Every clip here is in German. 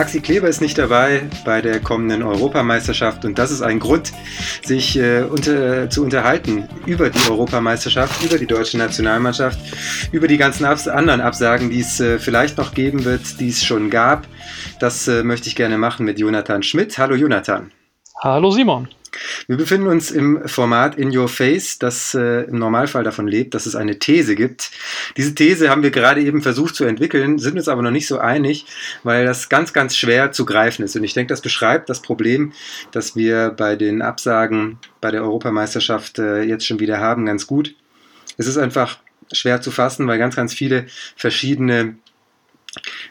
Maxi Kleber ist nicht dabei bei der kommenden Europameisterschaft und das ist ein Grund, sich äh, unter, zu unterhalten über die Europameisterschaft, über die deutsche Nationalmannschaft, über die ganzen Abs anderen Absagen, die es äh, vielleicht noch geben wird, die es schon gab. Das äh, möchte ich gerne machen mit Jonathan Schmidt. Hallo Jonathan. Hallo Simon. Wir befinden uns im Format In Your Face, das äh, im Normalfall davon lebt, dass es eine These gibt. Diese These haben wir gerade eben versucht zu entwickeln, sind uns aber noch nicht so einig, weil das ganz, ganz schwer zu greifen ist. Und ich denke, das beschreibt das Problem, das wir bei den Absagen bei der Europameisterschaft äh, jetzt schon wieder haben, ganz gut. Es ist einfach schwer zu fassen, weil ganz, ganz viele verschiedene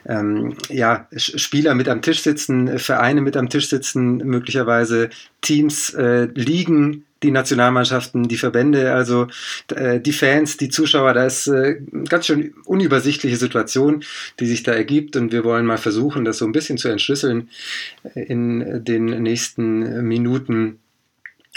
ähm, ja, Spieler mit am Tisch sitzen, Vereine mit am Tisch sitzen, möglicherweise Teams, äh, Ligen, die Nationalmannschaften, die Verbände, also äh, die Fans, die Zuschauer, da ist äh, ganz schön unübersichtliche Situation, die sich da ergibt und wir wollen mal versuchen, das so ein bisschen zu entschlüsseln in den nächsten Minuten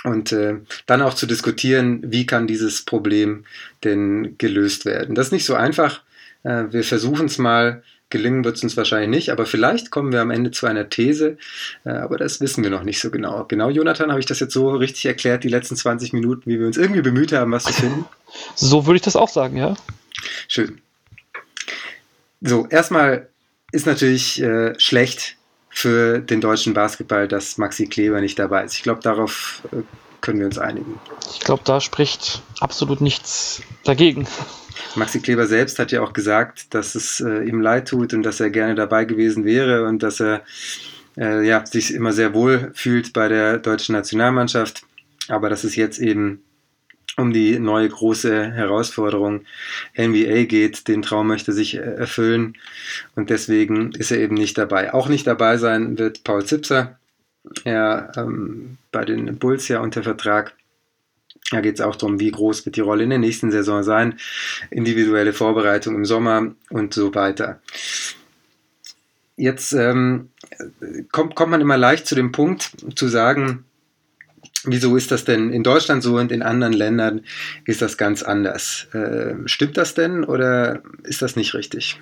und äh, dann auch zu diskutieren, wie kann dieses Problem denn gelöst werden. Das ist nicht so einfach. Äh, wir versuchen es mal Gelingen wird es uns wahrscheinlich nicht, aber vielleicht kommen wir am Ende zu einer These, äh, aber das wissen wir noch nicht so genau. Genau, Jonathan, habe ich das jetzt so richtig erklärt, die letzten 20 Minuten, wie wir uns irgendwie bemüht haben, was zu finden? So würde ich das auch sagen, ja. Schön. So, erstmal ist natürlich äh, schlecht für den deutschen Basketball, dass Maxi Kleber nicht dabei ist. Ich glaube, darauf äh, können wir uns einigen. Ich glaube, da spricht absolut nichts dagegen. Maxi Kleber selbst hat ja auch gesagt, dass es äh, ihm leid tut und dass er gerne dabei gewesen wäre und dass er äh, ja, sich immer sehr wohl fühlt bei der deutschen Nationalmannschaft, aber dass es jetzt eben um die neue große Herausforderung NBA geht. Den Traum möchte sich erfüllen und deswegen ist er eben nicht dabei. Auch nicht dabei sein wird Paul Zipser. Er ähm, bei den Bulls ja unter Vertrag da geht es auch darum, wie groß wird die Rolle in der nächsten Saison sein, individuelle Vorbereitung im Sommer und so weiter. Jetzt ähm, kommt, kommt man immer leicht zu dem Punkt zu sagen, wieso ist das denn in Deutschland so und in anderen Ländern ist das ganz anders? Äh, stimmt das denn oder ist das nicht richtig?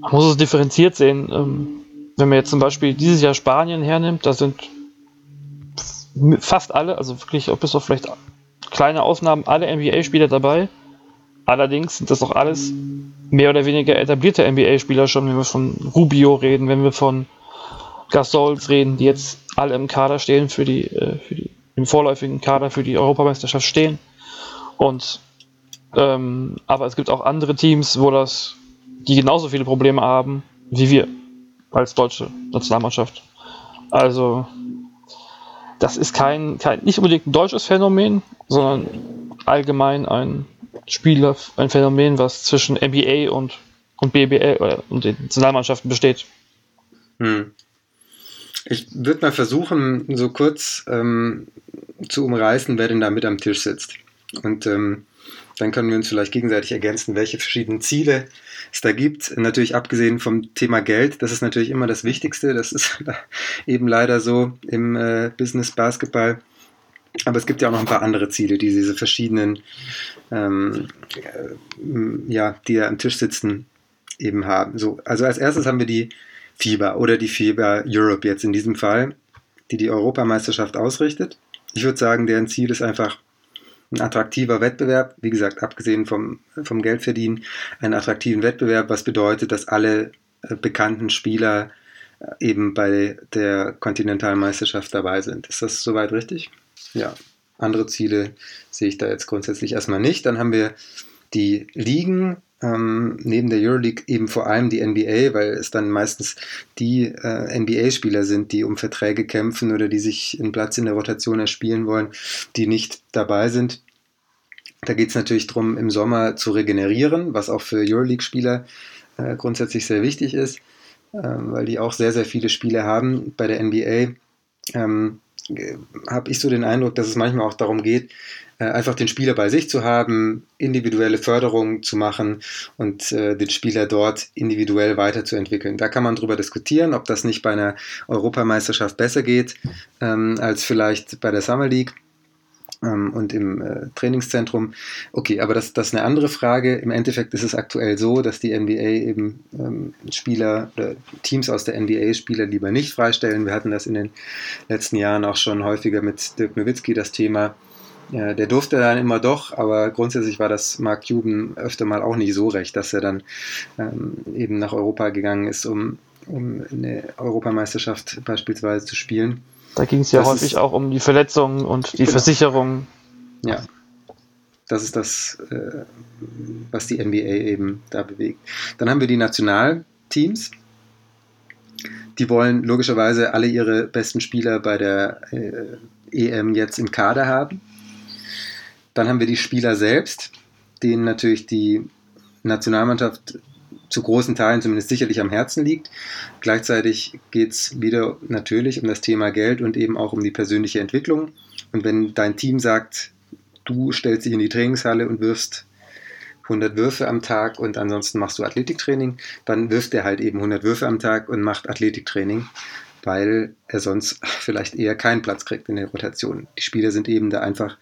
Man muss es differenziert sehen. Ähm, wenn man jetzt zum Beispiel dieses Jahr Spanien hernimmt, da sind fast alle, also wirklich bis auf vielleicht kleine Ausnahmen, alle NBA-Spieler dabei. Allerdings sind das auch alles mehr oder weniger etablierte NBA-Spieler schon, wenn wir von Rubio reden, wenn wir von Gasols reden, die jetzt alle im Kader stehen für die, äh, für die im vorläufigen Kader für die Europameisterschaft stehen. Und ähm, aber es gibt auch andere Teams, wo das, die genauso viele Probleme haben wie wir als deutsche Nationalmannschaft. Also das ist kein, kein nicht unbedingt ein deutsches Phänomen, sondern allgemein ein Spieler, ein Phänomen, was zwischen NBA und, und BBL äh, und den Nationalmannschaften besteht. Hm. Ich würde mal versuchen, so kurz ähm, zu umreißen, wer denn da mit am Tisch sitzt. Und ähm, dann können wir uns vielleicht gegenseitig ergänzen, welche verschiedenen Ziele es da gibt. Natürlich abgesehen vom Thema Geld, das ist natürlich immer das Wichtigste. Das ist eben leider so im äh, Business Basketball. Aber es gibt ja auch noch ein paar andere Ziele, die diese verschiedenen, ähm, äh, ja, die da am Tisch sitzen, eben haben. So, also als erstes haben wir die FIBA oder die FIBA Europe jetzt in diesem Fall, die die Europameisterschaft ausrichtet. Ich würde sagen, deren Ziel ist einfach ein attraktiver Wettbewerb, wie gesagt, abgesehen vom, vom Geldverdienen, einen attraktiven Wettbewerb, was bedeutet, dass alle äh, bekannten Spieler äh, eben bei der Kontinentalmeisterschaft dabei sind. Ist das soweit richtig? Ja. Andere Ziele sehe ich da jetzt grundsätzlich erstmal nicht. Dann haben wir die Ligen, ähm, neben der Euroleague eben vor allem die NBA, weil es dann meistens die äh, NBA-Spieler sind, die um Verträge kämpfen oder die sich einen Platz in der Rotation erspielen wollen, die nicht dabei sind. Da geht es natürlich darum, im Sommer zu regenerieren, was auch für Euroleague-Spieler äh, grundsätzlich sehr wichtig ist, äh, weil die auch sehr, sehr viele Spiele haben. Bei der NBA ähm, habe ich so den Eindruck, dass es manchmal auch darum geht, äh, einfach den Spieler bei sich zu haben, individuelle Förderung zu machen und äh, den Spieler dort individuell weiterzuentwickeln. Da kann man darüber diskutieren, ob das nicht bei einer Europameisterschaft besser geht ähm, als vielleicht bei der Summer League. ähm, und im äh, Trainingszentrum. Okay, aber das, das ist eine andere Frage. Im Endeffekt ist es aktuell so, dass die NBA eben ähm, Spieler oder Teams aus der NBA Spieler lieber nicht freistellen. Wir hatten das in den letzten Jahren auch schon häufiger mit Dirk Nowitzki das Thema. Ja, der durfte dann immer doch, aber grundsätzlich war das Mark Cuban öfter mal auch nicht so recht, dass er dann ähm, eben nach Europa gegangen ist, um, um eine Europameisterschaft beispielsweise zu spielen. Da ging es ja das häufig ist, auch um die Verletzungen und die genau. Versicherung. Ja, das ist das, äh, was die NBA eben da bewegt. Dann haben wir die Nationalteams. Die wollen logischerweise alle ihre besten Spieler bei der äh, EM jetzt im Kader haben. Dann haben wir die Spieler selbst, denen natürlich die Nationalmannschaft zu großen Teilen zumindest sicherlich am Herzen liegt. Gleichzeitig geht es wieder natürlich um das Thema Geld und eben auch um die persönliche Entwicklung. Und wenn dein Team sagt, du stellst dich in die Trainingshalle und wirfst 100 Würfe am Tag und ansonsten machst du Athletiktraining, dann wirft er halt eben 100 Würfe am Tag und macht Athletiktraining, weil er sonst vielleicht eher keinen Platz kriegt in der Rotation. Die Spieler sind eben da einfach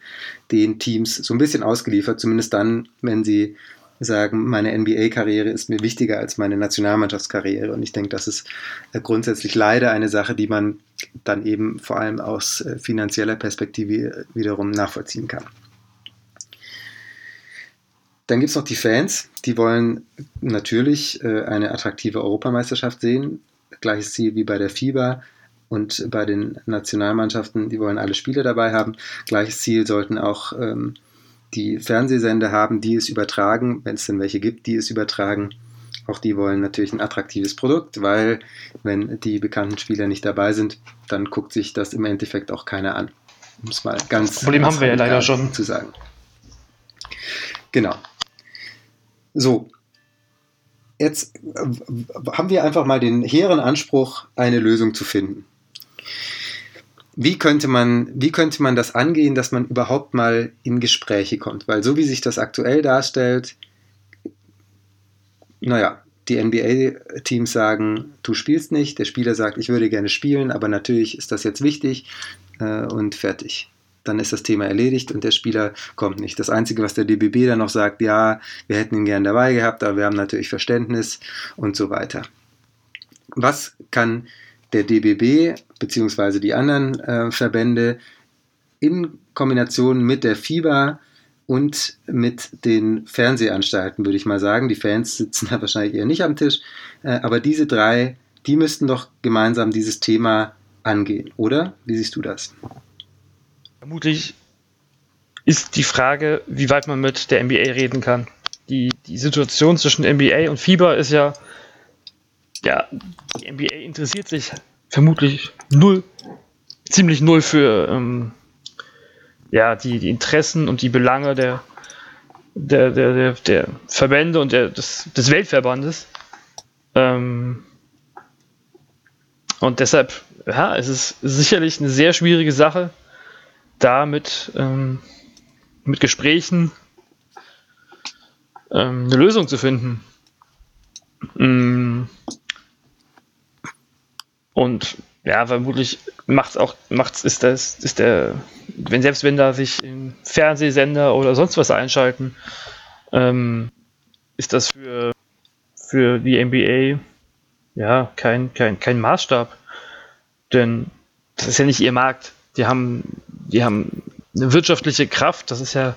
den Teams so ein bisschen ausgeliefert, zumindest dann, wenn sie sagen, meine NBA-Karriere ist mir wichtiger als meine Nationalmannschaftskarriere. Und ich denke, das ist äh, grundsätzlich leider eine Sache, die man dann eben vor allem aus äh, finanzieller Perspektive wiederum nachvollziehen kann. Dann gibt es noch die Fans, die wollen natürlich äh, eine attraktive Europameisterschaft sehen. Gleiches Ziel wie bei der FIBA und bei den Nationalmannschaften, die wollen alle Spiele dabei haben. Gleiches Ziel sollten auch ähm, die Fernsehsender haben, die es übertragen, wenn es denn welche gibt, die es übertragen. Auch die wollen natürlich ein attraktives Produkt, weil wenn die bekannten Spieler nicht dabei sind, dann guckt sich das im Endeffekt auch keiner an. Um es mal ganz das Problem haben wir ja leider schon zu sagen. Genau. So. Jetzt haben wir einfach mal den hehren Anspruch, eine Lösung zu finden wie könnte man, wie könnte man das angehen, dass man überhaupt mal in Gespräche kommt? Weil so wie sich das aktuell darstellt, naja, die NBA-Teams sagen, du spielst nicht, der Spieler sagt, ich würde gerne spielen, aber natürlich ist das jetzt wichtig äh, und fertig. Dann ist das Thema erledigt und der Spieler kommt nicht. Das Einzige, was der DBB dann noch sagt, ja, wir hätten ihn gern dabei gehabt, aber wir haben natürlich Verständnis und so weiter. Was kann der DBB bzw. die anderen äh, Verbände in Kombination mit der FIBA und mit den Fernsehanstalten, würde ich mal sagen. Die Fans sitzen da wahrscheinlich eher nicht am Tisch, äh, aber diese drei, die müssten doch gemeinsam dieses Thema angehen, oder? Wie siehst du das? Vermutlich ist die Frage, wie weit man mit der NBA reden kann. Die, die Situation zwischen NBA und FIBA ist ja ja, die NBA interessiert sich vermutlich null, ziemlich null für ähm, ja, die, die Interessen und die Belange der, der, der, der, der Verbände und der, des, des Weltverbandes. Ähm, und deshalb, ja, es ist sicherlich eine sehr schwierige Sache, da mit, ähm, mit Gesprächen ähm, eine Lösung zu finden. Mm. Und ja, vermutlich macht's auch, macht's, ist das, ist der, wenn selbst wenn da sich Fernsehsender oder sonst was einschalten, ähm, ist das für, für die NBA ja kein, kein, kein Maßstab. Denn das ist ja nicht ihr Markt. Die haben, die haben eine wirtschaftliche Kraft, das ist ja,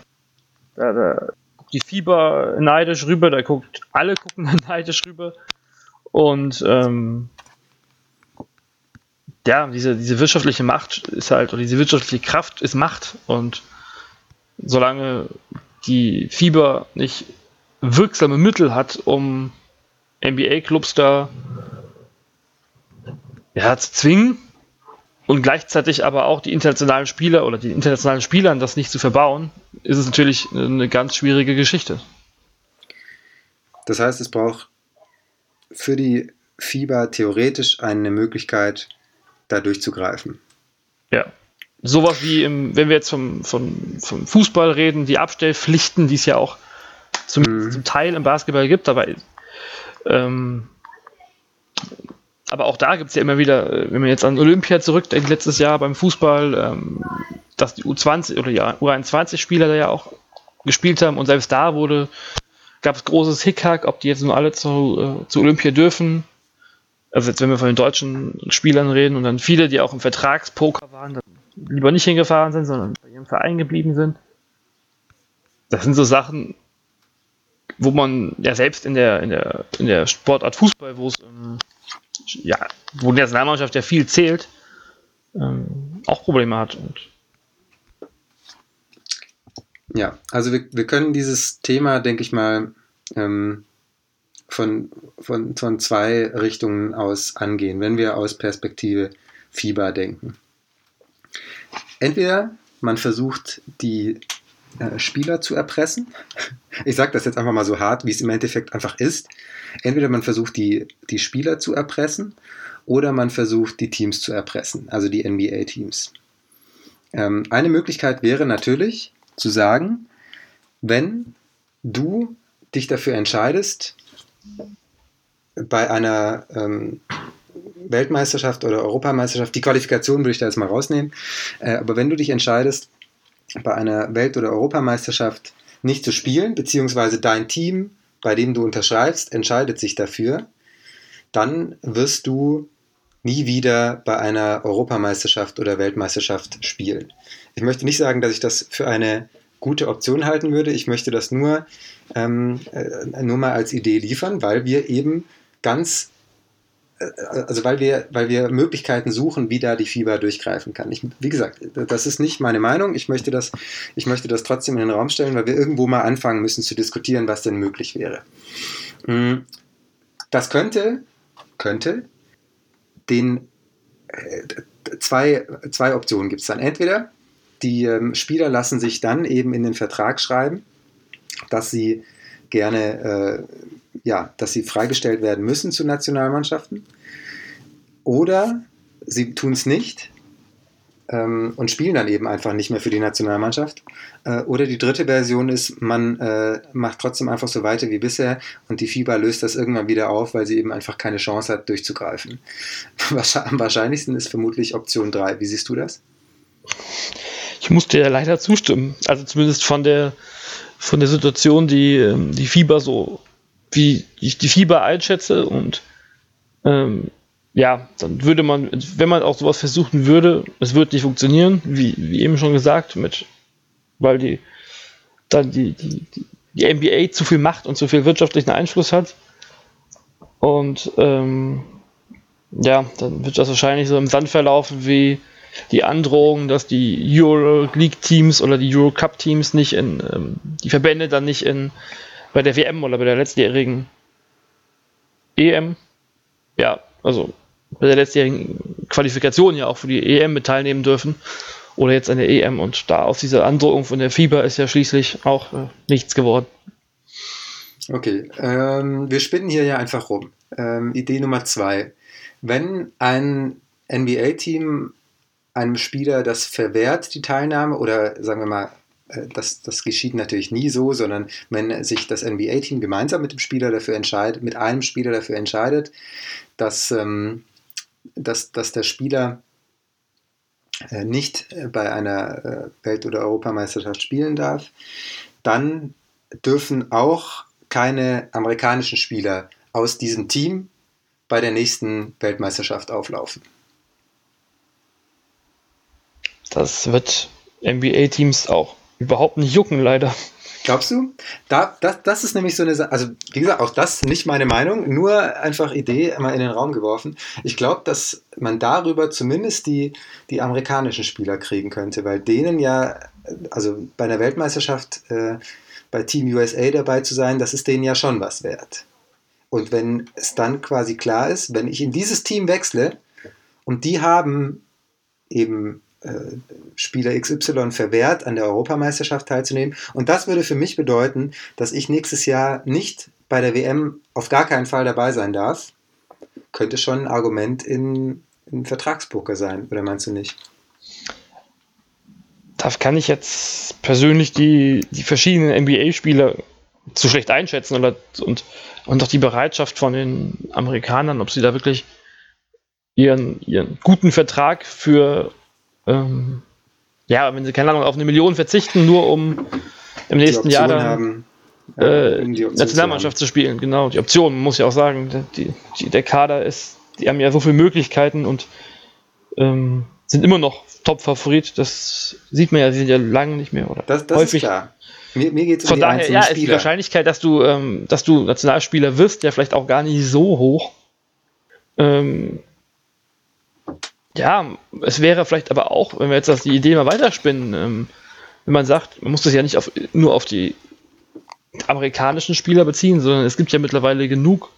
da, da guckt die Fieber neidisch rüber, da guckt, alle gucken neidisch rüber. Und ähm, ja, diese, diese wirtschaftliche Macht ist halt, oder diese wirtschaftliche Kraft ist Macht und solange die Fieber nicht wirksame Mittel hat, um NBA-Clubs da ja, zu zwingen und gleichzeitig aber auch die internationalen Spieler oder die internationalen Spielern das nicht zu verbauen, ist es natürlich eine ganz schwierige Geschichte. Das heißt, es braucht für die Fieber theoretisch eine Möglichkeit, da durchzugreifen. Ja. Sowas wie, im, wenn wir jetzt vom, vom, vom Fußball reden, die Abstellpflichten, die es ja auch zum, mhm. zum Teil im Basketball gibt, aber ähm, aber auch da gibt es ja immer wieder, äh, wenn man jetzt an Olympia zurückdenkt, letztes Jahr beim Fußball, ähm, dass die U20 oder ja, U21-Spieler da ja auch gespielt haben und selbst da wurde, gab es großes Hickhack, ob die jetzt nur alle zu, äh, zu Olympia dürfen. Also jetzt, wenn wir von den deutschen Spielern reden und dann viele, die auch im Vertragspoker waren, dann lieber nicht hingefahren sind, sondern bei ihrem Verein geblieben sind. Das sind so Sachen, wo man ja selbst in der, in der, in der Sportart Fußball, wo es ähm, ja, wo die Nationalmannschaft ja viel zählt, ähm, auch Probleme hat. Ja, also wir, wir können dieses Thema, denke ich mal, ähm, von, von, von zwei Richtungen aus angehen, wenn wir aus Perspektive Fieber denken. Entweder man versucht, die Spieler zu erpressen. Ich sage das jetzt einfach mal so hart, wie es im Endeffekt einfach ist. Entweder man versucht, die, die Spieler zu erpressen oder man versucht, die Teams zu erpressen, also die NBA-Teams. Ähm, eine Möglichkeit wäre natürlich zu sagen, wenn du dich dafür entscheidest, bei einer ähm, Weltmeisterschaft oder Europameisterschaft, die Qualifikation würde ich da jetzt mal rausnehmen, äh, aber wenn du dich entscheidest, bei einer Welt- oder Europameisterschaft nicht zu spielen, beziehungsweise dein Team, bei dem du unterschreibst, entscheidet sich dafür, dann wirst du nie wieder bei einer Europameisterschaft oder Weltmeisterschaft spielen. Ich möchte nicht sagen, dass ich das für eine gute Option halten würde. Ich möchte das nur, ähm, äh, nur mal als Idee liefern, weil wir eben ganz also weil wir, weil wir Möglichkeiten suchen, wie da die Fieber durchgreifen kann. Ich, wie gesagt, das ist nicht meine Meinung. Ich möchte, das, ich möchte das trotzdem in den Raum stellen, weil wir irgendwo mal anfangen müssen zu diskutieren, was denn möglich wäre. Hm, das könnte, könnte den äh, zwei, zwei Optionen gibt es dann. Entweder die ähm, Spieler lassen sich dann eben in den Vertrag schreiben, dass sie gerne äh, ja, dass sie freigestellt werden müssen zu Nationalmannschaften. Oder sie tun es nicht ähm, und spielen dann eben einfach nicht mehr für die Nationalmannschaft. Äh, oder die dritte Version ist, man äh, macht trotzdem einfach so weiter wie bisher und die FIBA löst das irgendwann wieder auf, weil sie eben einfach keine Chance hat, durchzugreifen. Am wahrscheinlichsten ist vermutlich Option 3. Wie siehst du das? Ich muss dir leider zustimmen. Also zumindest von der, von der Situation, die ähm, die FIBA so wie ich die Fieber einschätze und ähm, ja, dann würde man, wenn man auch sowas versuchen würde, es wird nicht funktionieren, wie, wie eben schon gesagt, mit, weil die dann die, die, die NBA zu viel Macht und zu viel wirtschaftlichen Einfluss hat. Und ähm, ja, dann wird das wahrscheinlich so im Sand verlaufen wie die Androhung, dass die Euro League Teams oder die Euro Cup Teams nicht in ähm, die Verbände dann nicht in bei der WM oder bei der letztjährigen EM, ja, also bei der letztjährigen Qualifikation ja auch für die EM mit teilnehmen dürfen oder jetzt an der EM und da aus dieser Androhung von der Fieber ist ja schließlich auch äh, nichts geworden. Okay, ähm, wir spinnen hier ja einfach rum. Ähm, Idee Nummer zwei. Wenn ein NBA-Team einem Spieler das verwehrt, die Teilnahme, oder sagen wir mal, das, das geschieht natürlich nie so, sondern wenn sich das NBA-Team gemeinsam mit dem Spieler dafür entscheidet, mit einem Spieler dafür entscheidet, dass, ähm, dass, dass der Spieler äh, nicht bei einer äh, Welt- oder Europameisterschaft spielen darf, dann dürfen auch keine amerikanischen Spieler aus diesem Team bei der nächsten Weltmeisterschaft auflaufen. Das wird NBA-Teams auch überhaupt nicht jucken, leider. Glaubst du? Da, das, das ist nämlich so eine Sache, also wie gesagt, auch das nicht meine Meinung, nur einfach Idee mal in den Raum geworfen. Ich glaube, dass man darüber zumindest die, die amerikanischen Spieler kriegen könnte, weil denen ja, also bei einer Weltmeisterschaft äh, bei Team USA dabei zu sein, das ist denen ja schon was wert. Und wenn es dann quasi klar ist, wenn ich in dieses Team wechsle und die haben eben Spieler XY verwehrt, an der Europameisterschaft teilzunehmen. Und das würde für mich bedeuten, dass ich nächstes Jahr nicht bei der WM auf gar keinen Fall dabei sein darf. Könnte schon ein Argument in, in Vertragspoker sein, oder meinst du nicht? Da kann ich jetzt persönlich die, die verschiedenen NBA-Spieler zu schlecht einschätzen oder, und, und auch die Bereitschaft von den Amerikanern, ob sie da wirklich ihren, ihren guten Vertrag für, ähm, ja, wenn sie keine Ahnung, auf eine Million verzichten, nur um im nächsten Jahr dann haben, äh, Nationalmannschaft zu, zu, spielen. Genau, die Option, muss ich auch sagen. Die, die, der Kader ist, die haben ja so viele Möglichkeiten und ähm, sind immer noch Top-Favorit. Das sieht man ja, sie sind ja lange nicht mehr. Oder das, das häufig. ist klar. Mir, mir geht es um Von daher, ja, ist die Wahrscheinlichkeit, dass du, ähm, dass du Nationalspieler wirst, ja vielleicht auch gar nicht so hoch. Ähm, ja, es wäre vielleicht aber auch, wenn wir jetzt das, die Idee mal weiterspinnen, ähm, wenn man sagt, man muss das ja nicht auf, nur auf die amerikanischen Spieler beziehen, sondern es gibt ja mittlerweile genug,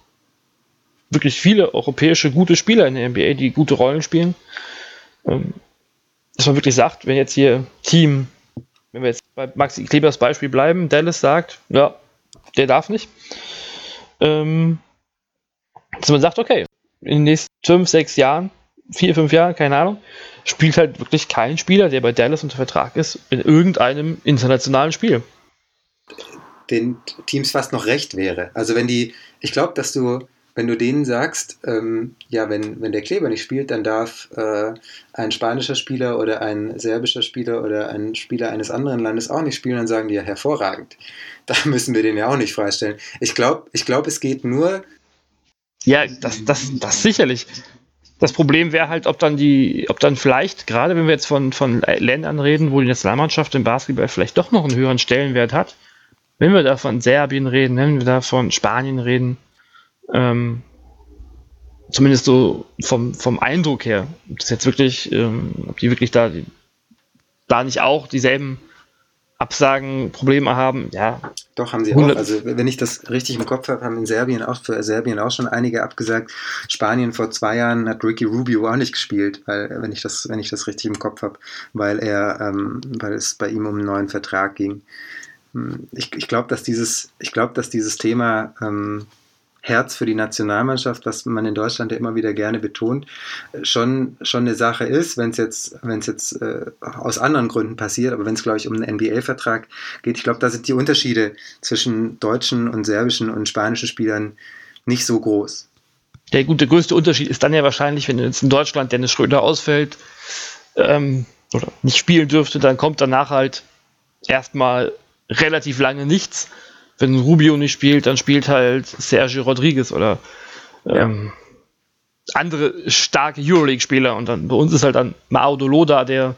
wirklich viele europäische gute Spieler in der NBA, die gute Rollen spielen. Ähm, dass man wirklich sagt, wenn jetzt hier Team, wenn wir jetzt bei Maxi Klebers Beispiel bleiben, Dallas sagt, ja, der darf nicht. Ähm, dass man sagt, okay, in den nächsten fünf, sechs Jahren, vier, fünf Jahren, keine Ahnung, spielt halt wirklich kein Spieler, der bei Dallas unter Vertrag ist, in irgendeinem internationalen Spiel. Den Teams fast noch recht wäre. Also wenn die, ich glaube, dass du wenn du denen sagst, ähm, ja, wenn, wenn der Kleber nicht spielt, dann darf äh, ein spanischer Spieler oder ein serbischer Spieler oder ein Spieler eines anderen Landes auch nicht spielen, dann sagen die ja hervorragend. Da müssen wir den ja auch nicht freistellen. Ich glaube, ich glaub, es geht nur. Ja, das, das, das sicherlich. Das Problem wäre halt, ob dann die, ob dann vielleicht, gerade wenn wir jetzt von, von Ländern reden, wo die Nationalmannschaft im Basketball vielleicht doch noch einen höheren Stellenwert hat, wenn wir da von Serbien reden, wenn wir da von Spanien reden, ähm, zumindest so vom, vom Eindruck her, ob das jetzt wirklich, ähm, ob die wirklich da, da nicht auch dieselben Absagen, Probleme haben, ja. Doch, haben sie auch. Also, wenn ich das richtig im Kopf habe, haben in Serbien auch, für Serbien auch schon einige abgesagt. Spanien vor zwei Jahren hat Ricky Rubio auch nicht gespielt, weil, wenn ich das, wenn ich das richtig im Kopf habe, weil er, ähm, weil es bei ihm um einen neuen Vertrag ging. Hm, ich, ich glaube, dass dieses, ich glaube, dass dieses Thema, ähm, Herz für die Nationalmannschaft, was man in Deutschland ja immer wieder gerne betont, schon, schon eine Sache ist, wenn es jetzt, wenn es jetzt äh, aus anderen Gründen passiert, aber wenn es, glaube ich, um einen NBA-Vertrag geht, ich glaube, da sind die Unterschiede zwischen deutschen und serbischen und spanischen Spielern nicht so groß. Der, gut, der größte Unterschied ist dann ja wahrscheinlich, wenn jetzt in Deutschland Dennis Schröder ausfällt ähm, oder nicht spielen dürfte, dann kommt danach halt erstmal relativ lange nichts wenn Rubio nicht spielt, dann spielt halt Sergio Rodriguez oder ähm, ja. andere starke Euroleague-Spieler. Und dann bei uns ist halt dann Mao Doloda, der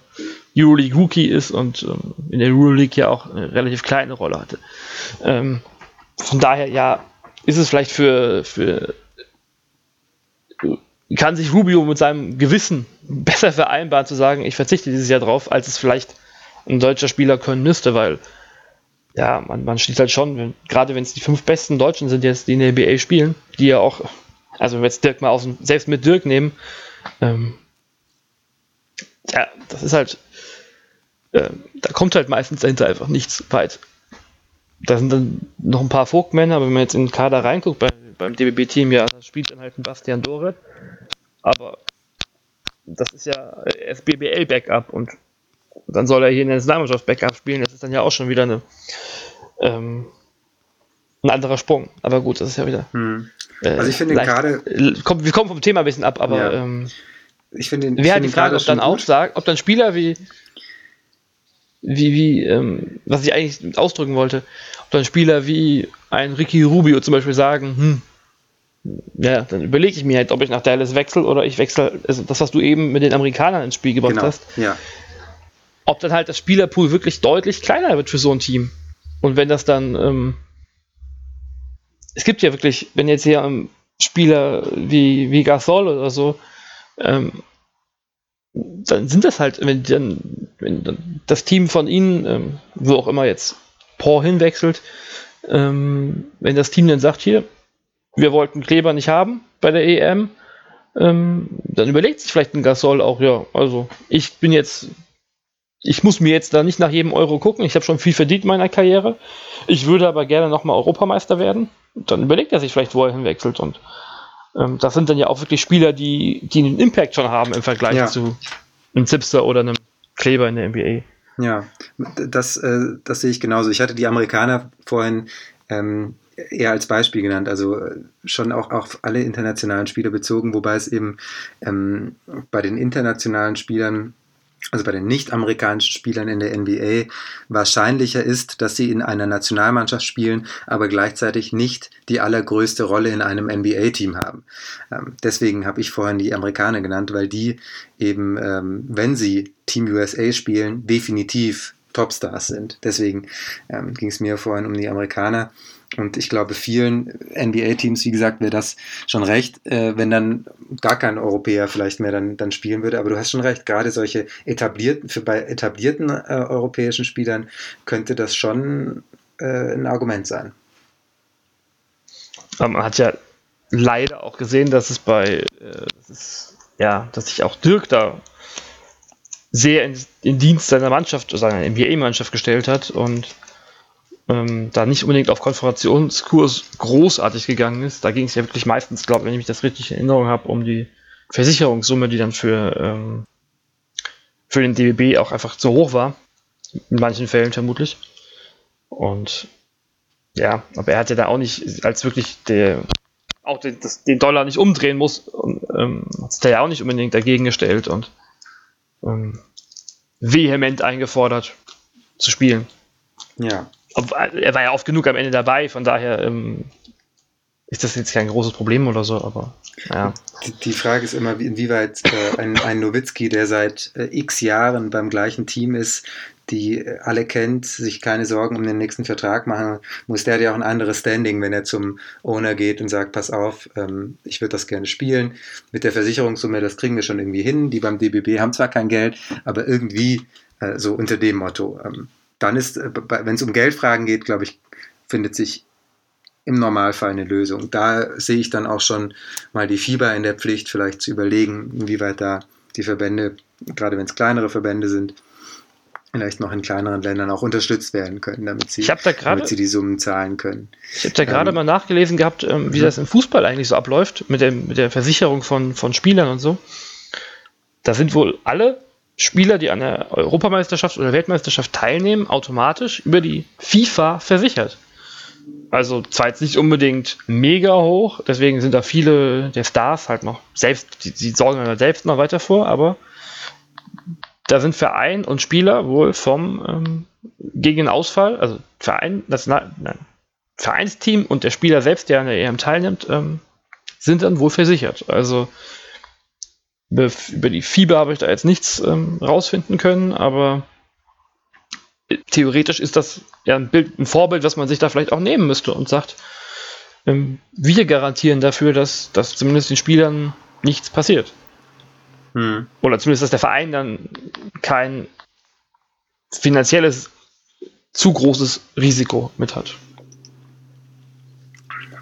Euroleague-Rookie ist und ähm, in der Euroleague ja auch eine relativ kleine Rolle hatte. Ähm, von daher, ja, ist es vielleicht für, für kann sich Rubio mit seinem Gewissen besser vereinbaren zu sagen, ich verzichte dieses Jahr drauf, als es vielleicht ein deutscher Spieler können müsste, weil ja, man, man steht halt schon, wenn, gerade wenn es die fünf besten Deutschen sind jetzt, die in der NBA spielen, die ja auch, also wenn wir jetzt Dirk mal aus dem, selbst mit Dirk nehmen, ähm, ja, das ist halt, äh, da kommt halt meistens dahinter einfach nichts weit. Da sind dann noch ein paar Vogtmänner, aber wenn man jetzt in den Kader reinguckt, bei, beim DBB-Team, ja, da spielt dann halt ein Bastian Dore, aber das ist ja SBBL-Backup und dann soll er hier in der Nationalmannschaft Backup spielen. Das ist dann ja auch schon wieder eine, ähm, ein anderer Sprung. Aber gut, das ist ja wieder. Hm. Äh, also ich finde gerade. Komm, wir kommen vom Thema ein bisschen ab, aber ja. ähm, ich finde wäre halt die Frage, ob dann auch sagt, ob dann Spieler wie wie, wie ähm, was ich eigentlich ausdrücken wollte, ob dann Spieler wie ein Ricky Rubio zum Beispiel sagen, hm, ja, dann überlege ich mir halt, ob ich nach Dallas wechsle oder ich wechsle, also das, was du eben mit den Amerikanern ins Spiel gebracht genau, hast. Ja ob dann halt das Spielerpool wirklich deutlich kleiner wird für so ein Team. Und wenn das dann, ähm, es gibt ja wirklich, wenn jetzt hier ähm, Spieler wie, wie Gasol oder so, ähm, dann sind das halt, wenn, dann, wenn dann das Team von ihnen, ähm, wo auch immer jetzt Paul hinwechselt, ähm, wenn das Team dann sagt, hier, wir wollten Kleber nicht haben bei der EM, ähm, dann überlegt sich vielleicht ein Gasol auch, ja, also ich bin jetzt ich muss mir jetzt da nicht nach jedem Euro gucken. Ich habe schon viel verdient in meiner Karriere. Ich würde aber gerne nochmal Europameister werden. Dann überlegt er sich vielleicht, wo er hinwechselt. Und ähm, das sind dann ja auch wirklich Spieler, die, die einen Impact schon haben im Vergleich ja. zu einem Zipster oder einem Kleber in der NBA. Ja, das, äh, das sehe ich genauso. Ich hatte die Amerikaner vorhin ähm, eher als Beispiel genannt, also äh, schon auch auf alle internationalen Spieler bezogen, wobei es eben ähm, bei den internationalen Spielern also bei den nicht-amerikanischen Spielern in der NBA, wahrscheinlicher ist, dass sie in einer Nationalmannschaft spielen, aber gleichzeitig nicht die allergrößte Rolle in einem NBA-Team haben. Ähm, deswegen habe ich vorhin die Amerikaner genannt, weil die eben, ähm, wenn sie Team USA spielen, definitiv Topstars sind. Deswegen ähm, ging es mir vorhin um die Amerikaner. Und ich glaube, vielen NBA-Teams, wie gesagt, wäre das schon recht, äh, wenn dann gar kein Europäer vielleicht mehr dann, dann spielen würde. Aber du hast schon recht, gerade solche etablierten, für bei etablierten äh, europäischen Spielern könnte das schon äh, ein Argument sein. Man hat ja leider auch gesehen, dass es bei, äh, das ist, ja, dass sich auch Dirk da sehr in, in Dienst seiner Mannschaft, seiner NBA-Mannschaft gestellt hat und ähm, da nicht unbedingt auf Konfrontationskurs großartig gegangen ist. Da ging es ja wirklich meistens, glaube ich, wenn ich mich das richtig in Erinnerung habe, um die Versicherungssumme, die dann für, ähm, für den DBB auch einfach zu hoch war. In manchen Fällen vermutlich. Und ja, aber er hat ja da auch nicht als wirklich der auch den, das, den Dollar nicht umdrehen muss, ähm, hat sich da ja auch nicht unbedingt dagegen gestellt und ähm, vehement eingefordert zu spielen. Ja er war ja oft genug am Ende dabei, von daher ähm, ist das jetzt kein großes Problem oder so, aber ja. Die, die Frage ist immer, inwieweit äh, ein, ein Nowitzki, der seit äh, x Jahren beim gleichen Team ist, die alle kennt, sich keine Sorgen um den nächsten Vertrag machen muss, der hat ja auch ein anderes Standing, wenn er zum Owner geht und sagt, pass auf, ähm, ich würde das gerne spielen. Mit der Versicherungssumme, das kriegen wir schon irgendwie hin. Die beim DBB haben zwar kein Geld, aber irgendwie äh, so unter dem Motto. Ähm, dann ist, äh, wenn es um Geldfragen geht, glaube ich, findet sich im Normalfall eine Lösung. Da sehe ich dann auch schon mal die Fieber in der Pflicht, vielleicht zu überlegen, inwieweit da die Verbände, gerade wenn es kleinere Verbände sind, vielleicht noch in kleineren Ländern auch unterstützt werden können, damit sie, grade, damit sie die Summen zahlen können. Ich habe da gerade ähm, mal nachgelesen gehabt, ähm, wie mhm. das im Fußball eigentlich so abläuft, mit, dem, mit der Versicherung von, von Spielern und so. Da sind wohl alle Spieler, die an der Europameisterschaft oder Weltmeisterschaft teilnehmen, automatisch über die FIFA versichert. Also zwar jetzt nicht unbedingt mega hoch, deswegen sind da viele der Stars halt noch selbst, die, die sorgen dann selbst noch weiter vor, aber da sind Verein und Spieler wohl vom ähm, gegen den Ausfall, also Verein, National, nein, Vereinsteam und der Spieler selbst, der an der EM teilnimmt, ähm, sind dann wohl versichert. Also über die Fieber habe ich da jetzt nichts ähm, rausfinden können, aber theoretisch ist das ja ein, Bild, ein Vorbild, was man sich da vielleicht auch nehmen müsste und sagt, ähm, wir garantieren dafür, dass, dass zumindest den Spielern nichts passiert. Hm. Oder zumindest, dass der Verein dann kein finanzielles zu großes Risiko mit hat.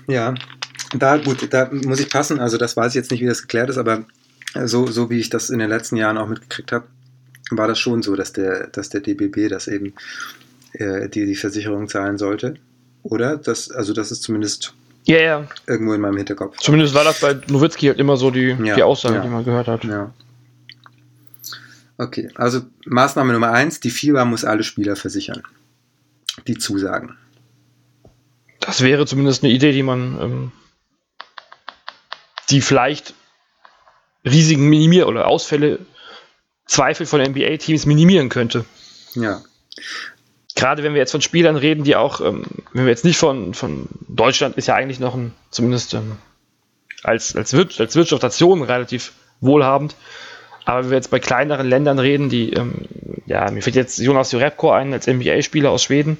Ja, da gut, da muss ich passen. Also das weiß ich jetzt nicht, wie das geklärt ist, aber so, so wie ich das in den letzten Jahren auch mitgekriegt habe, war das schon so, dass der, dass der DBB das eben äh, die, die Versicherung zahlen sollte. Oder? Das, also das ist zumindest ja, ja. irgendwo in meinem Hinterkopf. Zumindest war das bei Nowitzki halt immer so die, ja, die Aussage, ja. die man gehört hat. Ja. Okay, also Maßnahme Nummer eins, die FIBA muss alle Spieler versichern. Die Zusagen. Das wäre zumindest eine Idee, die man, ähm, die vielleicht Risiken minimieren oder Ausfälle, Zweifel von NBA-Teams minimieren könnte. Ja. Gerade wenn wir jetzt von Spielern reden, die auch, ähm, wenn wir jetzt nicht von, von Deutschland ist ja eigentlich noch ein, zumindest ähm, als, als, Wir als Wirtschaftsnation relativ wohlhabend, aber wenn wir jetzt bei kleineren Ländern reden, die, ähm, ja, mir fällt jetzt Jonas Jurepko ein als NBA-Spieler aus Schweden,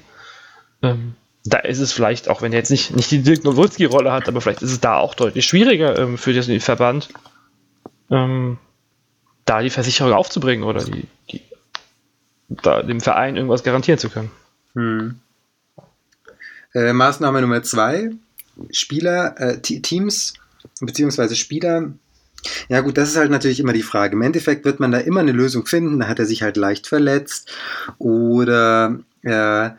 ähm, da ist es vielleicht, auch wenn er jetzt nicht, nicht die Dirk Nowitzki-Rolle hat, aber vielleicht ist es da auch deutlich schwieriger ähm, für den Verband, ähm, da die Versicherung aufzubringen oder die, die, da dem Verein irgendwas garantieren zu können. Hm. Äh, Maßnahme Nummer zwei: Spieler, äh, Teams bzw. Spieler. Ja gut, das ist halt natürlich immer die Frage. Im Endeffekt wird man da immer eine Lösung finden. Da hat er sich halt leicht verletzt oder äh,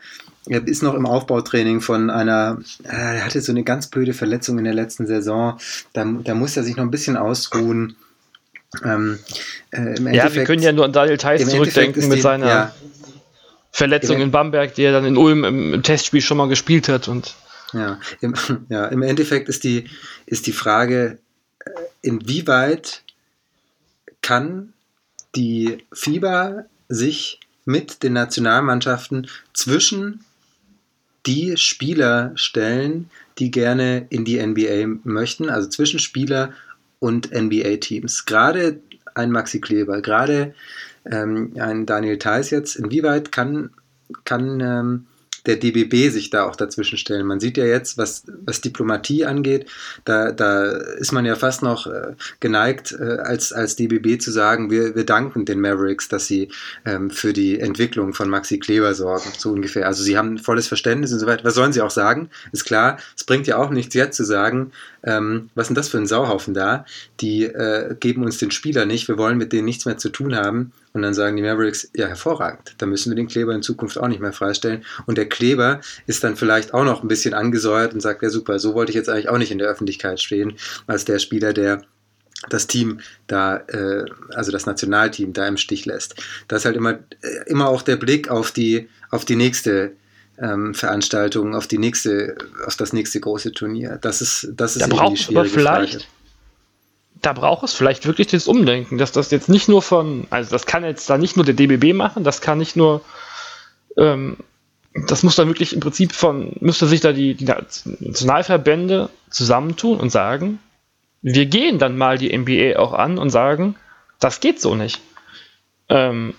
er ist noch im Aufbautraining von einer, äh, er hatte so eine ganz blöde Verletzung in der letzten Saison. Da, da muss er sich noch ein bisschen ausruhen. Ähm, äh, ja, wir können ja nur an Daniel Theiss zurückdenken mit die, seiner ja, Verletzung in Bamberg, die er dann in Ulm im, im, Testspiel schon mal gespielt hat und Ja, im, ja, im Endeffekt ist die, ist die Frage, äh, inwieweit kann die FIBA sich mit den Nationalmannschaften zwischen die Spieler stellen, die gerne in die NBA möchten, also zwischen Spieler und NBA-Teams. Gerade ein Maxi Kleber, gerade ähm, ein Daniel Theiss jetzt, inwieweit kann, kann ähm, der DBB sich da auch dazwischen stellen. Man sieht ja jetzt, was, was Diplomatie angeht, da, da ist man ja fast noch äh, geneigt, äh, als, als DBB zu sagen, wir, wir danken den Mavericks, dass sie ähm, für die Entwicklung von Maxi Kleber sorgen, so ungefähr. Also sie haben volles Verständnis und so weiter. Was sollen sie auch sagen? Ist klar, es bringt ja auch nichts jetzt zu sagen, ähm, was denn das für ein Sauhaufen da? Die äh, geben uns den Spieler nicht, wir wollen mit denen nichts mehr zu tun haben. Und dann sagen die Mavericks, ja, hervorragend, da müssen wir den Kleber in Zukunft auch nicht mehr freistellen. Und der Kleber ist dann vielleicht auch noch ein bisschen angesäuert und sagt, ja super, so wollte ich jetzt eigentlich auch nicht in der Öffentlichkeit stehen, als der Spieler, der das Team da, äh, also das Nationalteam da im Stich lässt. Das ist halt immer, äh, immer auch der Blick auf die, auf die nächste ähm, Veranstaltung, auf die nächste, auf das nächste große Turnier. Das ist, das ist da braucht die schwierige vielleicht, Frage. Da braucht es vielleicht wirklich das Umdenken, dass das jetzt nicht nur von, also das kann jetzt da nicht nur der DBB machen, das kann nicht nur, ähm, das muss dann wirklich im Prinzip von, müsste sich da die, die Nationalverbände zusammentun und sagen, wir gehen dann mal die NBA auch an und sagen, das geht so nicht. Ähm,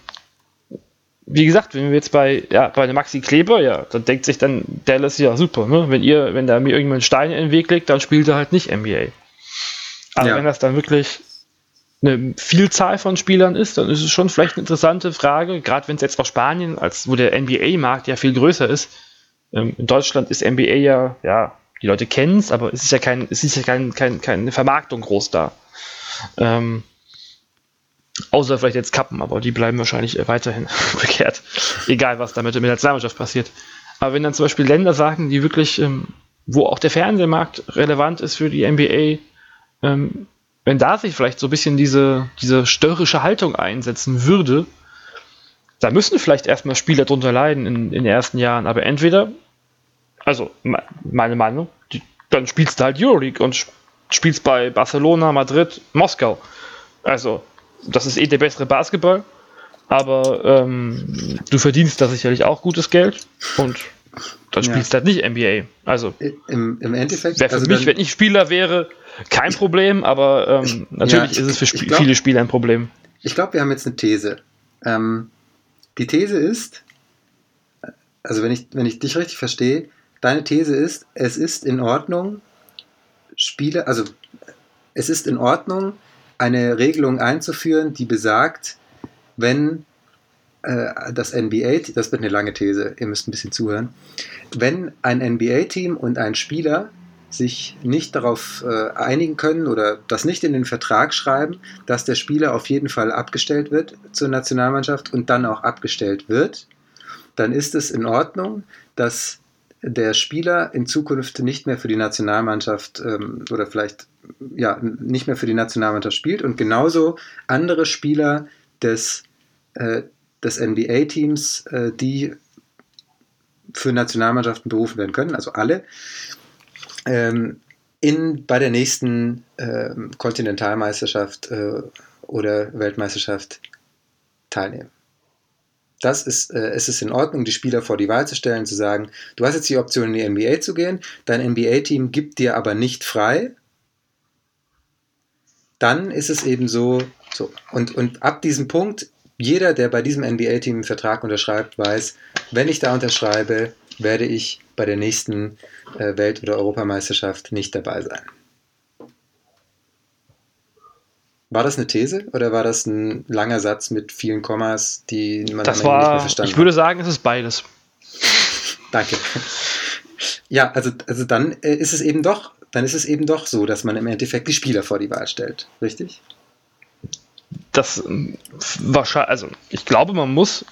wie gesagt, wenn wir jetzt bei, ja, bei der Maxi Kleber, ja, dann denkt sich dann Dallas, ja, super, ne? Wenn ihr, wenn da mir irgendjemand Steine in den Weg legt, dann spielt er halt nicht NBA. Aber ja. wenn das dann wirklich eine Vielzahl von Spielern ist, dann ist es schon vielleicht eine interessante Frage, gerade wenn es jetzt aus Spanien, als wo der NBA-Markt ja viel größer ist. Ähm, in Deutschland ist NBA ja, ja, die Leute kennen es, aber es ist ja kein, es ist ja kein, kein, keine Vermarktung groß da. Ähm, Außer vielleicht jetzt Kappen, aber die bleiben wahrscheinlich weiterhin bekehrt. Egal, was damit mit der Nationalmannschaft passiert. Aber wenn dann zum Beispiel Länder sagen, die wirklich, ähm, wo auch der Fernsehmarkt relevant ist für die NBA, ähm, wenn da sich vielleicht so ein bisschen diese, diese störrische Haltung einsetzen würde, da müssen vielleicht erstmal Spieler drunter leiden in, in den ersten Jahren. Aber entweder, also meine Meinung, die, dann spielst du halt Euroleague und spielst bei Barcelona, Madrid, Moskau. Also das ist eh der bessere Basketball, aber ähm, du verdienst da sicherlich auch gutes Geld und dann spielst du halt nicht NBA. Also im, im Endeffekt wäre für also mich, wenn ich Spieler wäre, kein Problem, aber ähm, natürlich ja, ist es für Sp glaub, viele Spieler ein Problem. Ich glaube, wir haben jetzt eine These. Ähm, die These ist, also wenn ich, wenn ich dich richtig verstehe, deine These ist, es ist in Ordnung, Spiele, also es ist in Ordnung, eine Regelung einzuführen, die besagt, wenn äh, das NBA, das wird eine lange These, ihr müsst ein bisschen zuhören, wenn ein NBA-Team und ein Spieler sich nicht darauf äh, einigen können oder das nicht in den Vertrag schreiben, dass der Spieler auf jeden Fall abgestellt wird zur Nationalmannschaft und dann auch abgestellt wird, dann ist es in Ordnung, dass der Spieler in Zukunft nicht mehr für die Nationalmannschaft ähm, oder vielleicht ja, nicht mehr für die Nationalmannschaft spielt. Und genauso andere Spieler des, äh, des NBA-Teams, äh, die für Nationalmannschaften berufen werden können, also alle, ähm, in, bei der nächsten äh, Kontinentalmeisterschaft äh, oder Weltmeisterschaft teilnehmen. Das ist, äh, es ist in Ordnung, die Spieler vor die Wahl zu stellen, zu sagen, du hast jetzt die Option in die NBA zu gehen, dein NBA-Team gibt dir aber nicht frei, dann ist es eben so, so. Und, und ab diesem Punkt, jeder, der bei diesem NBA-Team einen Vertrag unterschreibt, weiß, wenn ich da unterschreibe, werde ich bei der nächsten äh, Welt- oder Europameisterschaft nicht dabei sein. War das eine These oder war das ein langer Satz mit vielen Kommas, die man das war, nicht mehr verstanden hat? Ich würde sagen, es ist beides. Danke. Ja, also, also dann äh, ist es eben doch dann ist es eben doch so, dass man im Endeffekt die Spieler vor die Wahl stellt. Richtig? Das ähm, wahrscheinlich, also ich glaube, man muss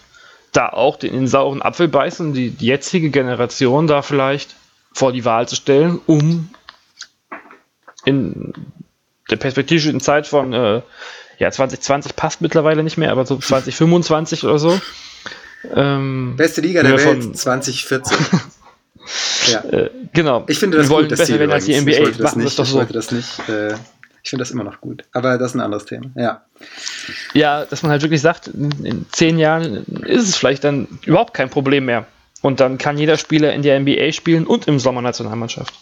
da auch den, den sauren Apfel beißen, die, die jetzige Generation da vielleicht vor die Wahl zu stellen, um in der perspektivischen Zeit von äh, ja 2020 passt mittlerweile nicht mehr, aber so 2025 oder so. Ähm, Beste Liga der Welt 2014. Ja. Äh, genau. Ich finde das Wir wollen gut, das besser werden als die. NBA. Das Machen nicht. es doch Ich so. wollte das nicht. Äh, ich finde das immer noch gut. Aber das ist ein anderes Thema. Ja. Ja, dass man halt wirklich sagt, in, zehn Jahren ist es vielleicht dann überhaupt kein Problem mehr. Und dann kann jeder Spieler in der NBA spielen und im Sommernationalmannschaft.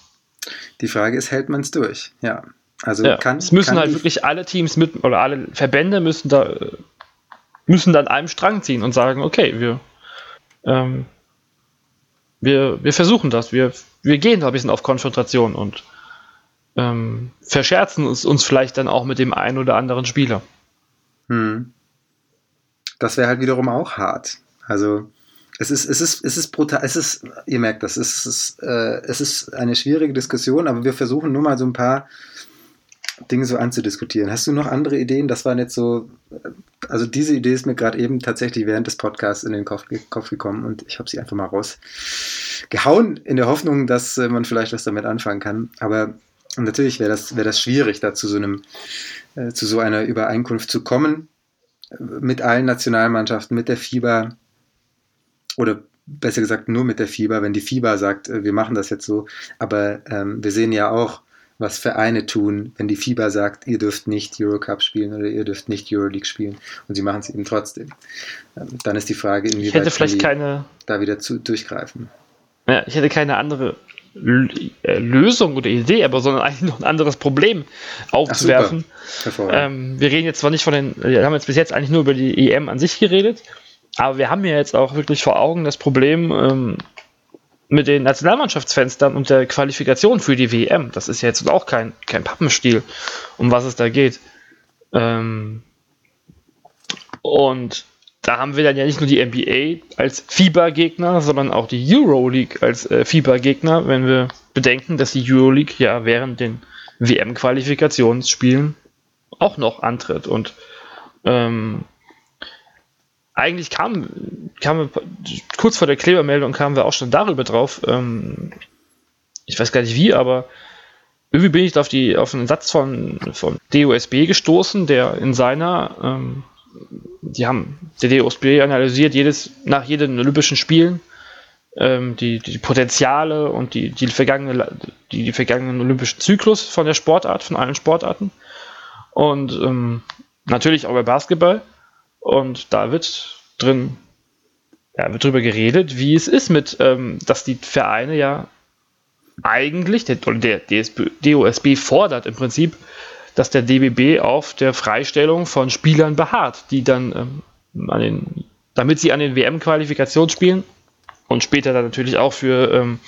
Die Frage ist, hält man es durch? Ja. Also Ja, kann. es müssen kann halt wirklich alle Teams mit oder alle Verbände müssen da müssen dann einem Strang ziehen und sagen, okay, wir ähm, wir, wir versuchen das, wir, wir gehen da ein bisschen auf Konfrontation und ähm, verscherzen uns, uns vielleicht dann auch mit dem einen oder anderen Spieler. Hm. Das wäre halt wiederum auch hart. Also es ist, es ist, es ist brutal, es ist, ihr merkt das, es ist, äh, es ist eine schwierige Diskussion, aber wir versuchen nur mal so ein paar Dinge so anzudiskutieren. Hast du noch andere Ideen? Das waren jetzt so, also diese Idee ist mir gerade eben tatsächlich während des Podcasts in den Kopf, Kopf gekommen und ich habe sie einfach mal rausgehauen, in der Hoffnung, dass äh, man vielleicht was damit anfangen kann. Aber natürlich wäre das, wäre das schwierig, da zu so einem, äh, zu so einer Übereinkunft zu kommen mit allen Nationalmannschaften, mit der FIBA oder besser gesagt nur mit der FIBA, wenn die FIBA sagt, äh, wir machen das jetzt so. Aber ähm, wir sehen ja auch, was Vereine tun, wenn die FIBA sagt, ihr dürft nicht Eurocup spielen oder ihr dürft nicht Euroleague spielen und sie machen es eben trotzdem. Ähm, dann ist die Frage, inwieweit die keine, da wieder zu, durchgreifen. ja, ich hätte keine andere Lösung oder Idee, aber sondern eigentlich noch ein anderes Problem aufzuwerfen. Ähm, wir reden jetzt zwar nicht von den, wir haben jetzt bis jetzt eigentlich nur über die EM an sich geredet, aber wir haben ja jetzt auch wirklich vor Augen das Problem ähm, mit den Nationalmannschaftsfenstern und der Qualifikation für die WM. Das ist ja jetzt auch kein, kein Pappenstiel, um was es da geht. Ähm, und da haben wir dann ja nicht nur die NBA als FIBA-Gegner, sondern auch die Euroleague als äh, FIBA-Gegner, wenn wir bedenken, dass die Euroleague ja während den WM-Qualifikationsspielen auch noch antritt. Und ähm, eigentlich kam, kam kurz vor der Klebermeldung kamen wir auch schon darüber drauf. Ähm, ich weiß gar nicht wie, aber irgendwie bin ich auf, die, auf einen Satz von, von DOSB gestoßen, der in seiner, ähm, die haben, der DOSB analysiert jedes, nach jedem Olympischen Spielen ähm, die, die Potenziale und die, die, vergangene, die, die vergangenen olympischen Zyklus von der Sportart, von allen Sportarten. Und ähm, natürlich auch bei Basketball. Und da wird drin, ja, wird drüber geredet, wie es ist mit, ähm, dass die Vereine ja eigentlich, der, der DSB, DOSB fordert im Prinzip, dass der DBB auf der Freistellung von Spielern beharrt, die dann ähm, an den, damit sie an den WM-Qualifikationsspielen und später dann natürlich auch für, ähm,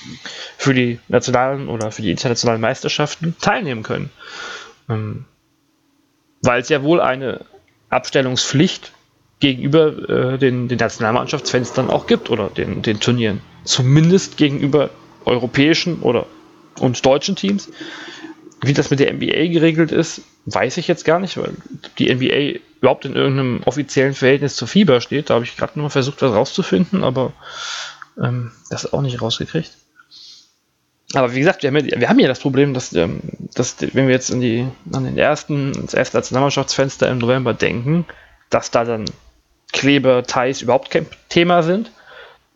für die nationalen oder für die internationalen Meisterschaften teilnehmen können. Ähm, weil es ja wohl eine Abstellungspflicht gegenüber äh, den, den Nationalmannschaftsfenstern auch gibt oder den, den Turnieren. Zumindest gegenüber europäischen oder und deutschen Teams. Wie das mit der NBA geregelt ist, weiß ich jetzt gar nicht, weil die NBA überhaupt in irgendeinem offiziellen Verhältnis zur FIBA steht. Da habe ich gerade nur versucht, was rauszufinden, aber ähm, das auch nicht rausgekriegt. Aber wie gesagt, wir haben ja, wir haben ja das Problem, dass, ähm, dass wenn wir jetzt in die, an den ersten, ins erste Nationalmannschaftsfenster im November denken, dass da dann Kleber, Thais überhaupt kein Thema sind,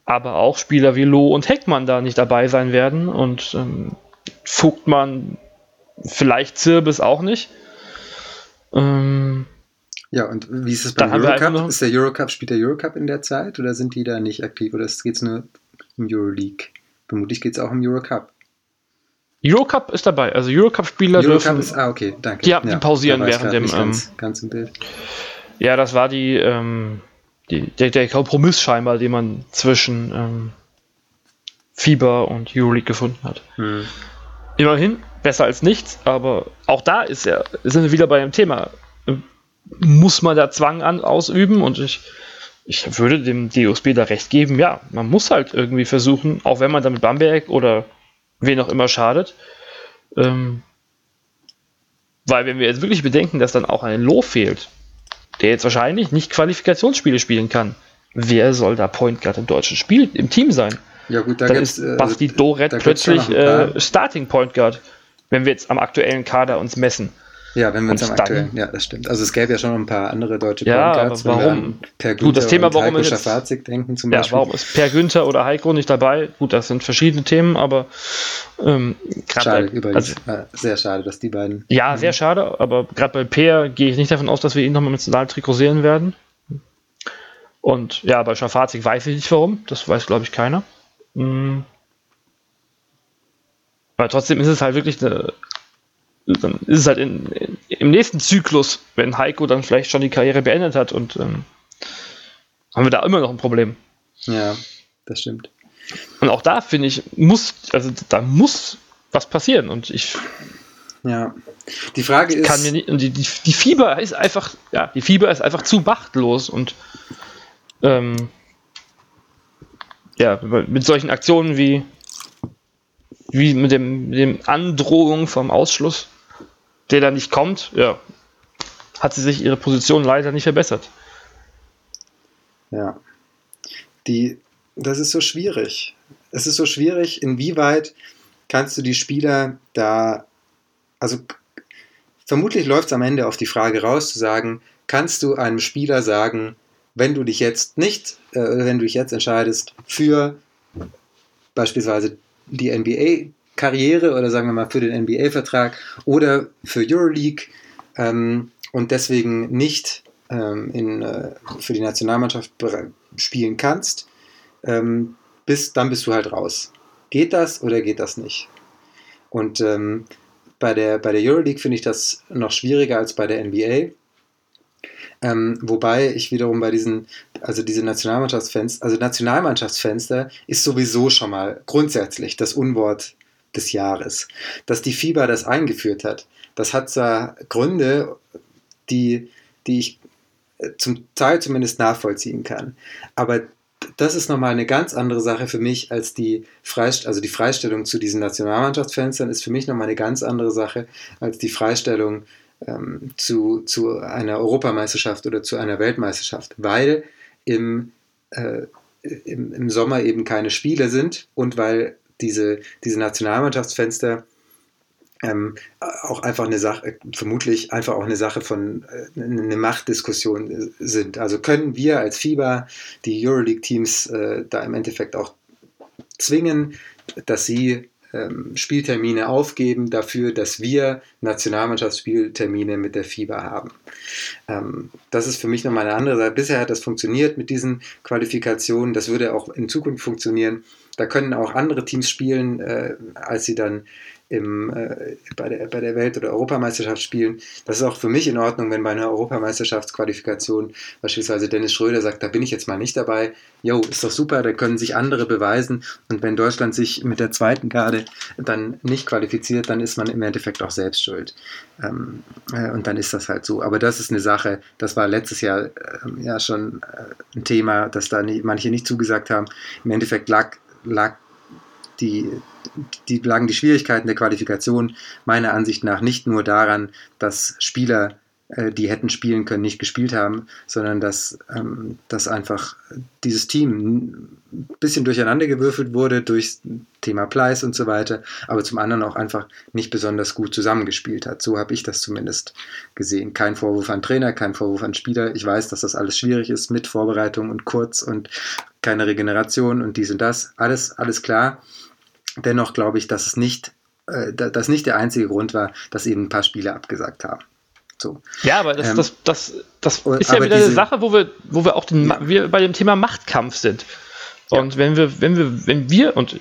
aber auch Spieler wie Loh und Heckmann da nicht dabei sein werden und ähm, Vogtmann, vielleicht Zirbis auch nicht. Ähm, Ja, und wie ist es beim Eurocup? Ist der Eurocup, spielt der Eurocup in der Zeit oder sind die da nicht aktiv oder geht es nur um Euroleague? Vermutlich geht es auch um Eurocup. Eurocup ist dabei, also Eurocup-Spieler Eurocup dürfen. ist, ah, okay, danke. Die- die pausieren während dem, ähm, ganz, ganz im Bild. Ja, das war die, ähm, die der, der Kompromiss scheinbar, den man zwischen ähm, FIBA und Euroleague gefunden hat. Hm. Immerhin, besser als nichts, aber auch da ist ja, sind wir wieder bei dem Thema. Muss man da Zwang an, ausüben? Und ich, ich würde dem DOSB da recht geben, ja, man muss halt irgendwie versuchen, auch wenn man damit Bamberg oder wen auch immer schadet, ähm, weil wenn wir jetzt wirklich bedenken, dass dann auch ein Loh fehlt, der jetzt wahrscheinlich nicht Qualifikationsspiele spielen kann, wer soll da Point Guard im deutschen Spiel im Team sein? Ja gut, da dann ist äh, Basti Doret gibt's schon plötzlich äh, Starting Point Guard, wenn wir jetzt am aktuellen Kader uns messen. Ja, wenn wir uns am aktuellen, ja, das stimmt. Also es gäbe ja schon ein paar andere deutsche Ja, aber wir warum? Per Gut, das Günther Thema, warum Heiko ist Schafazik denken zum Ja, Beispiel. warum ist Per Günther oder Heiko nicht dabei? Gut, das sind verschiedene Themen, aber ähm, gerade Schade, bei- übrigens. also, sehr schade, dass die beiden. ja, sehr schade, aber gerade bei Per gehe ich nicht davon aus, dass wir ihn nochmal im Nationaltrikot sehen werden. Und ja, bei Schafazik weiß ich nicht warum, das weiß glaube ich keiner. Mm. Aber trotzdem ist es halt wirklich eine, dann ist es halt in, in, im nächsten Zyklus, wenn Heiko dann vielleicht schon die Karriere beendet hat und ähm, haben wir da immer noch ein Problem. Ja, das stimmt. Und auch da finde ich, muss, also da muss was passieren. Und ich Ja. Die Frage ist. kann mir nicht, die, die, die Fieber ist einfach, ja, die Fieber ist einfach zu machtlos und ähm, ja, mit solchen Aktionen wie, wie mit dem, dem Androhung vom Ausschluss, der da nicht kommt, ja, hat sie sich ihre Position leider nicht verbessert. Ja. Die, das ist so schwierig. Es ist so schwierig, inwieweit kannst du die Spieler da, also vermutlich läuft es am Ende auf die Frage raus, zu sagen, kannst du einem Spieler sagen, wenn du dich jetzt nicht, äh, wenn du dich jetzt entscheidest für beispielsweise die NBA-Karriere oder sagen wir mal für den NBA-Vertrag oder für Euroleague ähm, und deswegen nicht ähm, in, äh, für die Nationalmannschaft spielen kannst, ähm, bist, dann bist du halt raus. Geht das oder geht das nicht? Und ähm, bei, der, bei der Euroleague finde ich das noch schwieriger als bei der NBA. Ähm, wobei ich wiederum bei diesen, also diese Nationalmannschaftsfenster, also Nationalmannschaftsfenster ist sowieso schon mal grundsätzlich das Unwort des Jahres. Dass die FIBA das eingeführt hat, das hat zwar Gründe, die, die ich äh, zum Teil zumindest nachvollziehen kann. Aber das ist nochmal eine ganz andere Sache für mich als die Freist also die Freistellung zu diesen Nationalmannschaftsfenstern ist für mich nochmal eine ganz andere Sache als die Freistellung ähm, zu, zu einer Europameisterschaft oder zu einer Weltmeisterschaft, weil im, äh, im, im Sommer eben keine Spiele sind und weil diese, diese Nationalmannschaftsfenster ähm, auch einfach eine Sache, vermutlich einfach auch eine Sache von äh, eine Machtdiskussion sind. Also können wir als FIBA die Euroleague-Teams äh, da im Endeffekt auch zwingen, dass sie ähm, Spieltermine aufgeben dafür, dass wir Nationalmannschaftsspieltermine mit der FIBA haben. Ähm, das ist für mich nochmal eine andere Sache. Bisher hat das funktioniert mit diesen Qualifikationen. Das würde auch in Zukunft funktionieren. Da können auch andere Teams spielen, äh, als sie dann im, äh, bei, der, bei der Welt- oder Europameisterschaft spielen. Das ist auch für mich in Ordnung, wenn bei einer Europameisterschaftsqualifikation beispielsweise Dennis Schröder sagt, da bin ich jetzt mal nicht dabei. Jo, ist doch super, da können sich andere beweisen. Und wenn Deutschland sich mit der zweiten Garde dann nicht qualifiziert, dann ist man im Endeffekt auch selbst schuld. Ähm, äh, und dann ist das halt so. Aber das ist eine Sache, das war letztes Jahr äh, ja schon äh, ein Thema, dass da nie, manche nicht zugesagt haben. Im Endeffekt lag, lag die, die lagen die Schwierigkeiten der Qualifikation meiner Ansicht nach nicht nur daran, dass Spieler, äh, die hätten spielen können, nicht gespielt haben, sondern dass, ähm, dass einfach dieses Team ein bisschen durcheinandergewürfelt wurde durch Thema Pleiss und so weiter, aber zum anderen auch einfach nicht besonders gut zusammengespielt hat. So habe ich das zumindest gesehen. Kein Vorwurf an Trainer, kein Vorwurf an Spieler. Ich weiß, dass das alles schwierig ist mit Vorbereitung und kurz und keine Regeneration und dies und das. Alles, alles klar. Dennoch glaube ich, dass es nicht, äh, dass nicht der einzige Grund war, dass eben ein paar Spiele abgesagt haben. So. Ja, aber das, Ähm, das, das, das ist ja wieder eine diese- Sache, wo wir, wo wir auch den, Ja. wir bei dem Thema Machtkampf sind. Und wenn wir, wenn wir, wenn wir, und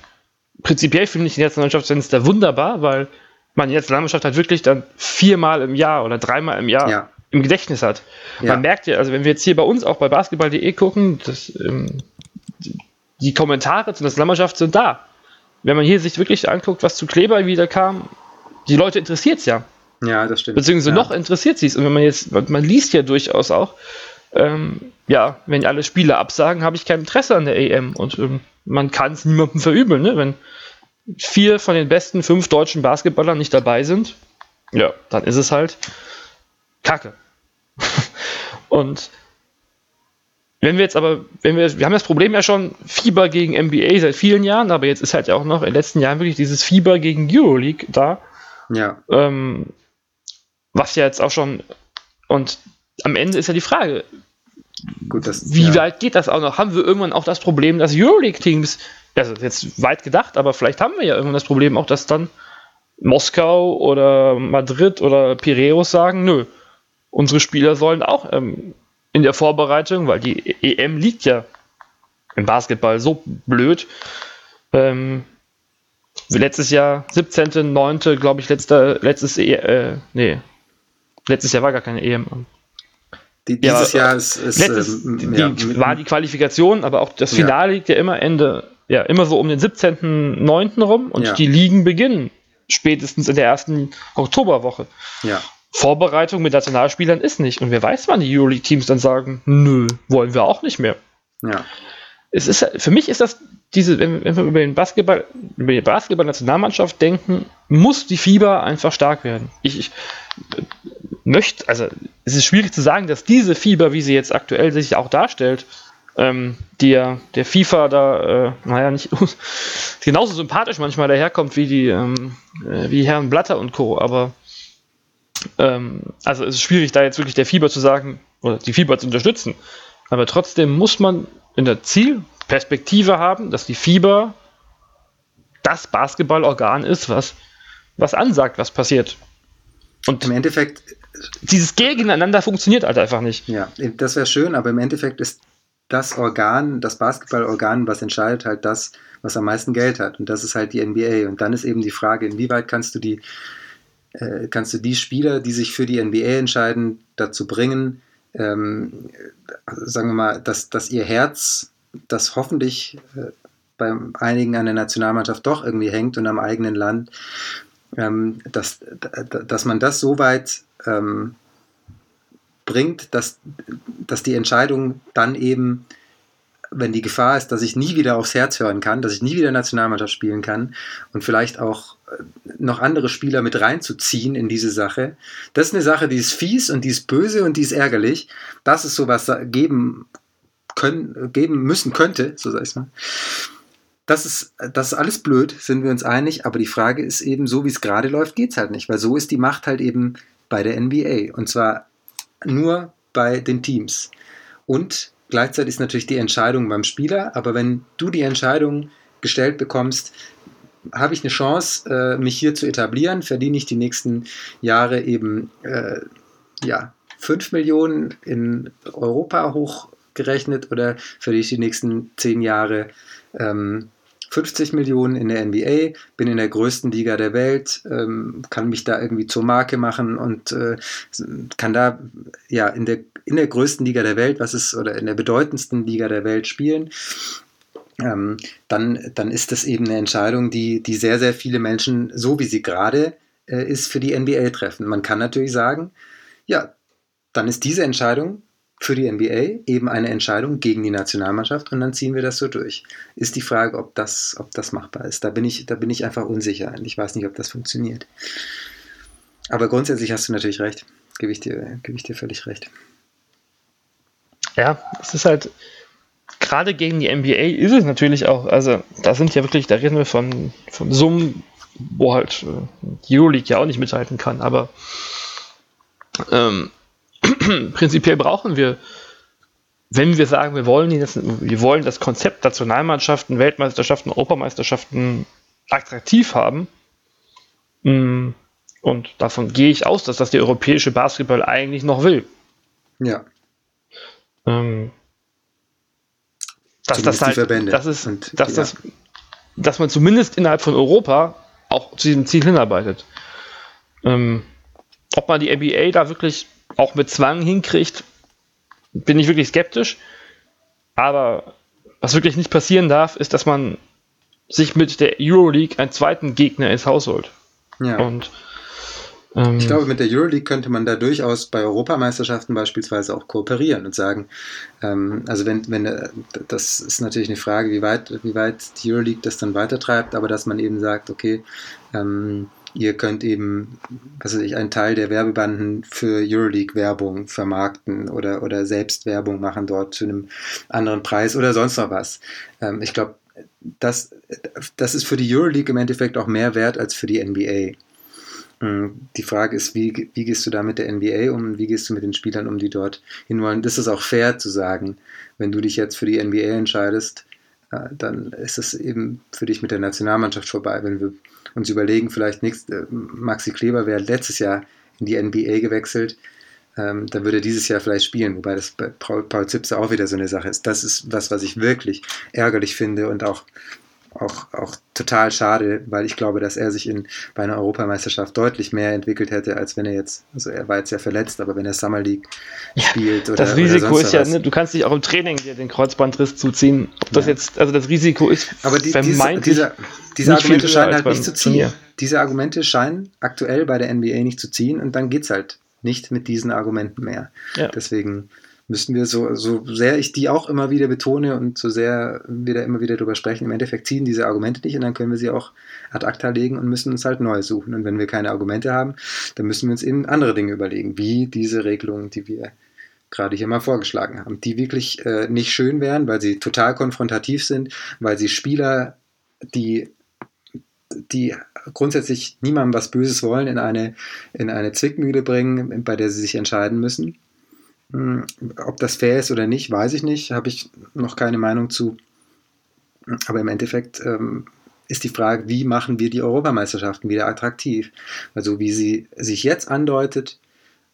prinzipiell finde ich die Nationalmannschaftsfenster wunderbar, weil man die Nationalmannschaft halt wirklich dann viermal im Jahr oder dreimal im Jahr Ja. im Gedächtnis hat. Ja. Man merkt ja, also wenn wir jetzt hier bei uns auch bei basketball.de gucken, das, ähm, die- die Kommentare zur Nationalmannschaft sind da. Wenn man hier sich wirklich anguckt, was zu Kleber wieder kam, die Leute interessiert es ja. Ja, das stimmt. Beziehungsweise ja. noch interessiert sie es. Und wenn man jetzt, man liest ja durchaus auch, ähm, ja, wenn alle Spiele absagen, habe ich kein Interesse an der EM. Und ähm, man kann es niemandem verübeln, ne? Wenn vier von den besten fünf deutschen Basketballern nicht dabei sind, ja, dann ist es halt Kacke. Und wenn wir jetzt aber, wenn wir, wir haben das Problem ja schon, Fieber gegen NBA seit vielen Jahren, aber jetzt ist halt ja auch noch in den letzten Jahren wirklich dieses Fieber gegen Euroleague da. Ja, Ähm, was ja jetzt auch schon, und am Ende ist ja die Frage, Gut, das, wie ja. weit geht das auch noch? Haben wir irgendwann auch das Problem, dass Euroleague-Teams, also jetzt weit gedacht, aber vielleicht haben wir ja irgendwann das Problem auch, dass dann Moskau oder Madrid oder Piräus sagen, nö, unsere Spieler sollen auch ähm, in der Vorbereitung, weil die EM liegt ja im Basketball so blöd. Ähm, letztes Jahr, 17.9., glaube ich, letzter, letztes, e äh, nee, letztes Jahr war gar keine EM. Die, dieses Ja, Jahr ist, ist Letztes, die, ja, die, war die Qualifikation, aber auch das Ja. Finale liegt ja immer Ende, ja, immer so um den 17.9. rum und Ja. die Ligen beginnen spätestens in der ersten Oktoberwoche. ja. Vorbereitung mit Nationalspielern ist nicht. Und wer weiß, wann die Euroleague-Teams dann sagen, nö, wollen wir auch nicht mehr. Ja, Es ist, für mich ist das diese, wenn, wir über den Basketball, über die Basketball-Nationalmannschaft denken, muss die Fieber einfach stark werden. Ich, ich möchte, also es ist schwierig zu sagen, dass diese Fieber, wie sie jetzt aktuell sich auch darstellt, ähm, ja der FIFA da, äh, naja, nicht genauso sympathisch manchmal daherkommt wie die, ähm, äh, wie Herrn Blatter und Co. Aber ähm, also es ist schwierig, da jetzt wirklich der Fieber zu sagen oder die Fieber zu unterstützen. Aber trotzdem muss man in der Zielperspektive haben, dass die Fieber das Basketballorgan ist, was, was ansagt, was passiert. Und im Endeffekt, dieses Gegeneinander funktioniert halt einfach nicht. ja, das wäre schön, aber im Endeffekt ist das Organ, das Basketballorgan, was entscheidet, halt das, was am meisten Geld hat. Und das ist halt die NBA. Und dann ist eben die Frage, inwieweit kannst du die, äh, kannst du die Spieler, die sich für die NBA entscheiden, dazu bringen, ähm, sagen wir mal, dass, dass ihr Herz, das hoffentlich äh, bei einigen an der Nationalmannschaft doch irgendwie hängt und am eigenen Land, ähm, dass, dass man das so weit ähm, bringt, dass, dass die Entscheidung dann eben, wenn die Gefahr ist, dass ich nie wieder aufs Herz hören kann, dass ich nie wieder Nationalmannschaft spielen kann und vielleicht auch noch andere Spieler mit reinzuziehen in diese Sache. Das ist eine Sache, die ist fies und die ist böse und die ist ärgerlich. Dass es sowas geben können, geben müssen könnte, so sag ich mal. Das ist, das ist alles blöd, sind wir uns einig, aber die Frage ist eben, so wie es gerade läuft, geht es halt nicht, weil so ist die Macht halt eben bei der NBA und zwar nur bei den Teams. Und gleichzeitig ist natürlich die Entscheidung beim Spieler, aber wenn du die Entscheidung gestellt bekommst, habe ich eine Chance, äh, mich hier zu etablieren, verdiene ich die nächsten Jahre eben äh, ja, 5 Millionen in Europa hochgerechnet oder verdiene ich die nächsten 10 Jahre ähm, 50 Millionen in der NBA, bin in der größten Liga der Welt, ähm, kann mich da irgendwie zur Marke machen und äh, kann da ja in der, in der größten Liga der Welt, was ist, oder in der bedeutendsten Liga der Welt spielen. Ähm, dann, dann ist das eben eine Entscheidung, die, die sehr, sehr viele Menschen, so wie sie gerade äh, ist, für die NBA treffen. Man kann natürlich sagen, ja, dann ist diese Entscheidung für die NBA eben eine Entscheidung gegen die Nationalmannschaft und dann ziehen wir das so durch. Ist die Frage, ob das, ob das machbar ist. Da bin ich, da bin ich einfach unsicher ich weiß nicht, ob das funktioniert. Aber grundsätzlich hast du natürlich recht. Gebe ich dir, gebe ich dir völlig recht. Ja, es ist halt, gerade gegen die NBA ist es natürlich auch, also da sind ja wirklich, da reden wir von, von Summen, wo halt äh, die Euroleague ja auch nicht mithalten kann, aber ähm, prinzipiell brauchen wir, wenn wir sagen, wir wollen, die, wir wollen das Konzept Nationalmannschaften, Weltmeisterschaften, Europameisterschaften attraktiv haben, mh, und davon gehe ich aus, dass das der europäische Basketball eigentlich noch will. Ja. Ähm, dass das halt, Verbände. das ist, Und, dass, ja. das, dass man zumindest innerhalb von Europa auch zu diesem Ziel hinarbeitet. Ähm, ob man die NBA da wirklich auch mit Zwang hinkriegt, bin ich wirklich skeptisch. Aber was wirklich nicht passieren darf, ist, dass man sich mit der Euroleague einen zweiten Gegner ins Haus holt. ja. Und ähm, Ich glaube, mit der Euroleague könnte man da durchaus bei Europameisterschaften beispielsweise auch kooperieren und sagen, ähm, also wenn, wenn, äh, das ist natürlich eine Frage, wie weit, wie weit die Euroleague das dann weitertreibt, aber dass man eben sagt, okay, ähm, ihr könnt eben, was weiß ich, einen Teil der Werbebanden für Euroleague-Werbung vermarkten oder, oder selbst Werbung machen dort zu einem anderen Preis oder sonst noch was. Ähm, ich glaube, das, das ist für die Euroleague im Endeffekt auch mehr wert als für die NBA. Hm, die Frage ist, wie, wie gehst du da mit der NBA um wie gehst du mit den Spielern um, die dort hinwollen? Das ist auch fair zu sagen, wenn du dich jetzt für die NBA entscheidest, äh, dann ist es eben für dich mit der Nationalmannschaft vorbei. Wenn wir uns überlegen, vielleicht nächst, äh, Maxi Kleber wäre letztes Jahr in die NBA gewechselt, ähm, dann würde er dieses Jahr vielleicht spielen, wobei das bei Paul, Paul Zipse auch wieder so eine Sache ist. Das ist was, was ich wirklich ärgerlich finde und auch auch, auch total schade, weil ich glaube, dass er sich in, bei einer Europameisterschaft deutlich mehr entwickelt hätte, als wenn er jetzt, also er war jetzt ja verletzt, aber wenn er Summer League ja, spielt oder Das Risiko oder ist ja, ne, du kannst dich auch im Training dir den Kreuzbandriss zuziehen. Ob das jetzt, also das Risiko ist aber die, vermeintlich diese, diese, diese Argumente scheinen halt nicht zu ziehen. Turnier. Diese Argumente scheinen aktuell bei der NBA nicht zu ziehen und dann geht es halt nicht mit diesen Argumenten mehr. Ja. Deswegen müssten wir so, so sehr ich die auch immer wieder betone und so sehr wir da immer wieder drüber sprechen, im Endeffekt ziehen diese Argumente nicht und dann können wir sie auch ad acta legen und müssen uns halt neu suchen. Und wenn wir keine Argumente haben, dann müssen wir uns eben andere Dinge überlegen, wie diese Regelungen, die wir gerade hier mal vorgeschlagen haben, die wirklich äh, nicht schön wären, weil sie total konfrontativ sind, weil sie Spieler, die die grundsätzlich niemandem was Böses wollen, in eine, in eine Zwickmühle bringen, bei der sie sich entscheiden müssen. Hm, ob das fair ist oder nicht, weiß ich nicht, habe ich noch keine Meinung zu. Aber im Endeffekt ähm, ist die Frage, wie machen wir die Europameisterschaften wieder attraktiv? Also wie sie sich jetzt andeutet,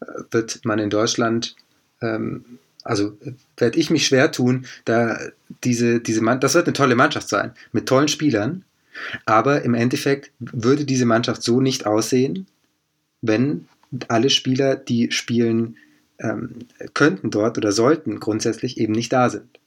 äh, wird man in Deutschland, ähm, also werde ich mich schwer tun, da diese, diese Mann, das wird eine tolle Mannschaft sein, mit tollen Spielern, aber im Endeffekt würde diese Mannschaft so nicht aussehen, wenn alle Spieler, die spielen, ähm, könnten dort oder sollten grundsätzlich eben nicht da sind.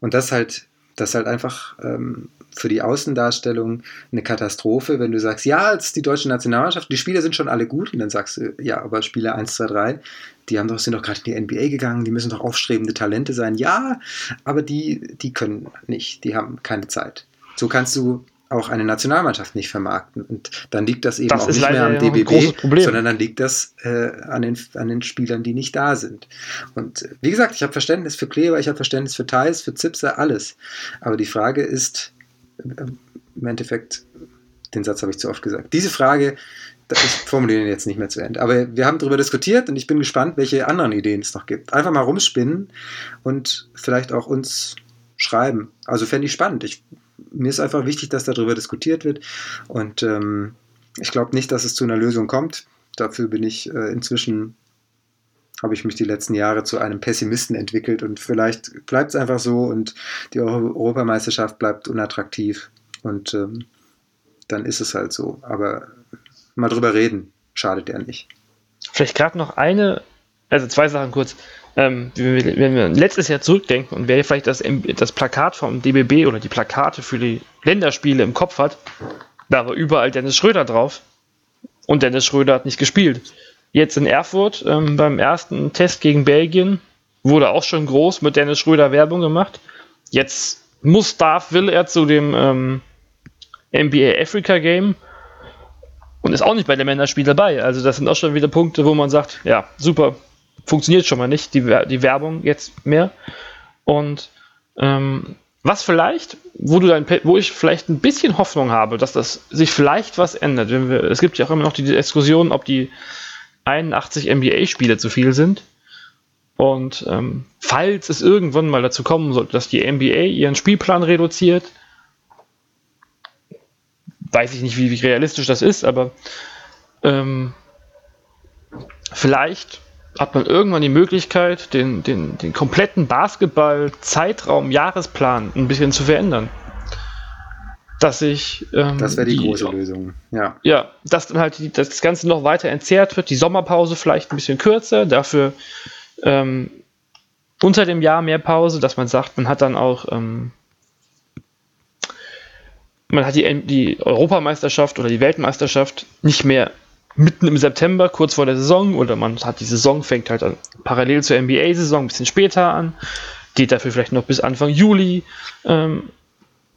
Und das halt, das halt einfach ähm, für die Außendarstellung eine Katastrophe, wenn du sagst, ja, es ist die deutsche Nationalmannschaft, die Spieler sind schon alle gut, und dann sagst du, ja, aber Spieler 1, 2, 3, die haben doch, sind doch gerade in die NBA gegangen, die müssen doch aufstrebende Talente sein. Ja, aber die, die können nicht, die haben keine Zeit. So kannst du auch eine Nationalmannschaft nicht vermarkten. Und dann liegt das eben das auch nicht mehr am DBB, sondern dann liegt das äh, an, den, an den Spielern, die nicht da sind. Und äh, wie gesagt, ich habe Verständnis für Kleber, ich habe Verständnis für Thais, für Zipser, alles. Aber die Frage ist, äh, im Endeffekt, den Satz habe ich zu oft gesagt, diese Frage, das formulieren jetzt nicht mehr zu Ende. Aber wir haben darüber diskutiert und ich bin gespannt, welche anderen Ideen es noch gibt. Einfach mal rumspinnen und vielleicht auch uns schreiben. Also fände ich spannend. Ich mir ist einfach wichtig, dass darüber diskutiert wird. Und ähm, ich glaube nicht, dass es zu einer Lösung kommt. Dafür bin ich äh, inzwischen, habe ich mich die letzten Jahre zu einem Pessimisten entwickelt und vielleicht bleibt es einfach so und die Europameisterschaft bleibt unattraktiv und ähm, dann ist es halt so. Aber mal drüber reden, schadet ja nicht. Vielleicht gerade noch eine, also zwei Sachen kurz ähm, wenn wir letztes Jahr zurückdenken und wer vielleicht das, das Plakat vom DBB oder die Plakate für die Länderspiele im Kopf hat, da war überall Dennis Schröder drauf. Und Dennis Schröder hat nicht gespielt. Jetzt in Erfurt ähm, beim ersten Test gegen Belgien wurde auch schon groß mit Dennis Schröder Werbung gemacht. Jetzt muss, darf, will er zu dem ähm, NBA Africa Game und ist auch nicht bei dem Männerspiel dabei. Also das sind auch schon wieder Punkte, wo man sagt, ja, super, funktioniert schon mal nicht, die, die Werbung jetzt mehr. Und ähm, was vielleicht, wo du dein, wo ich vielleicht ein bisschen Hoffnung habe, dass das sich vielleicht was ändert. Wir, es gibt ja auch immer noch die Diskussion, ob die 81 NBA-Spiele zu viel sind. Und ähm, falls es irgendwann mal dazu kommen sollte, dass die NBA ihren Spielplan reduziert, weiß ich nicht, wie, wie realistisch das ist, aber ähm, vielleicht hat man irgendwann die Möglichkeit, den, den, den kompletten Basketball-Zeitraum, Jahresplan ein bisschen zu verändern. Dass ich. Ähm, das wäre die, die, große Lösung, ja. Ja, dass dann halt die, dass das Ganze noch weiter entzerrt wird, die Sommerpause vielleicht ein bisschen kürzer, dafür ähm, unter dem Jahr mehr Pause, dass man sagt, man hat dann auch. Ähm, man hat die, die Europameisterschaft oder die Weltmeisterschaft nicht mehr mitten im September, kurz vor der Saison, oder man hat die Saison, fängt halt parallel zur NBA-Saison ein bisschen später an, geht dafür vielleicht noch bis Anfang Juli, ähm,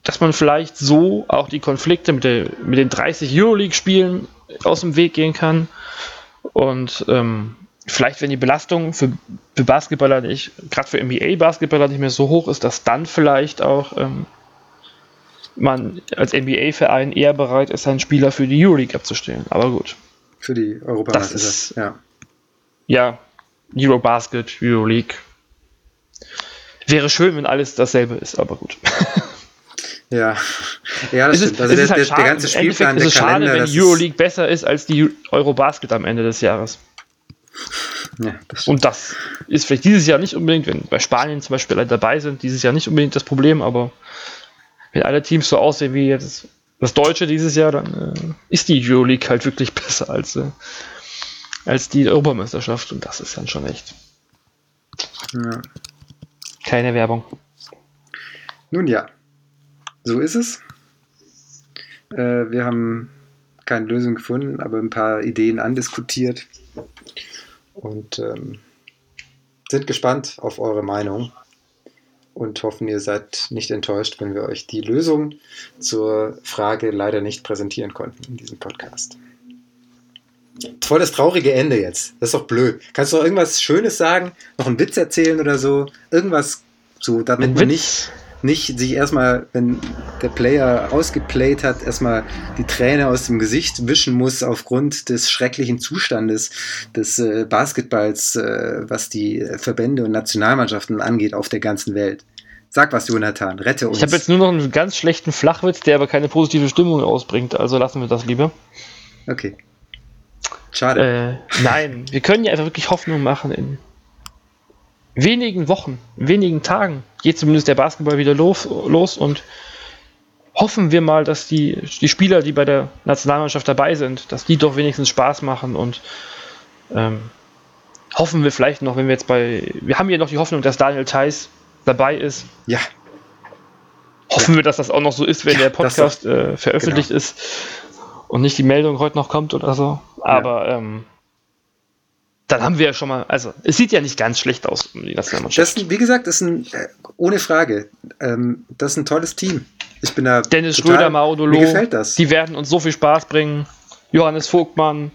dass man vielleicht so auch die Konflikte mit, der, mit den 30 Euroleague-Spielen aus dem Weg gehen kann. Und ähm, vielleicht, wenn die Belastung für, für Basketballer nicht, gerade für NBA-Basketballer nicht mehr so hoch ist, dass dann vielleicht auch ähm, man als NBA-Verein eher bereit ist, einen Spieler für die Euroleague abzustellen. Aber gut. Für die Europameisterschaft, ja. Ja, Eurobasket, Euroleague. Wäre schön, wenn alles dasselbe ist, aber gut. Ja, ja das es stimmt. Ist, also der, halt der, der, ganze Spielplan, der Kalender, schade, wenn Euroleague ist besser ist als die Eurobasket am Ende des Jahres. Ja, das und das ist vielleicht dieses Jahr nicht unbedingt, wenn bei Spanien zum Beispiel alle dabei sind, dieses Jahr nicht unbedingt das Problem, aber wenn alle Teams so aussehen wie jetzt das Deutsche dieses Jahr, dann äh, ist die Euroleague halt wirklich besser als, äh, als die Europameisterschaft und das ist dann schon echt. Ja. Keine Werbung. Nun ja, so ist es. Äh, wir haben keine Lösung gefunden, aber ein paar Ideen andiskutiert und ähm, sind gespannt auf eure Meinung und hoffen, ihr seid nicht enttäuscht, wenn wir euch die Lösung zur Frage leider nicht präsentieren konnten in diesem Podcast. Voll das traurige Ende jetzt. Das ist doch blöd. Kannst du noch irgendwas Schönes sagen? Noch einen Witz erzählen oder so? Irgendwas so, damit man nicht nicht sich erstmal, wenn der Player ausgeplayt hat, erstmal die Träne aus dem Gesicht wischen muss aufgrund des schrecklichen Zustandes des äh, Basketballs, äh, was die Verbände und Nationalmannschaften angeht auf der ganzen Welt. Sag was, Jonathan, rette uns. Ich habe jetzt nur noch einen ganz schlechten Flachwitz, der aber keine positive Stimmung ausbringt, also lassen wir das lieber. Okay. Schade. Äh, nein, wir können ja einfach wirklich Hoffnung machen in wenigen Wochen, wenigen Tagen geht zumindest der Basketball wieder los, los und hoffen wir mal, dass die, die Spieler, die bei der Nationalmannschaft dabei sind, dass die doch wenigstens Spaß machen und ähm, hoffen wir vielleicht noch, wenn wir jetzt bei, wir haben ja noch die Hoffnung, dass Daniel Theiss dabei ist. Ja. Hoffen wir, dass das auch noch so ist, wenn ja, der Podcast äh, veröffentlicht genau. ist und nicht die Meldung heute noch kommt oder so. Aber ja. ähm, dann haben wir ja schon mal, also es sieht ja nicht ganz schlecht aus, die Nationalmannschaft. Das, wie gesagt, ist ein, äh, ohne Frage, ähm, das ist ein tolles Team. Ich bin da. Dennis total, Schröder, Maudolo, mir gefällt das. Die werden uns so viel Spaß bringen. Johannes Vogtmann.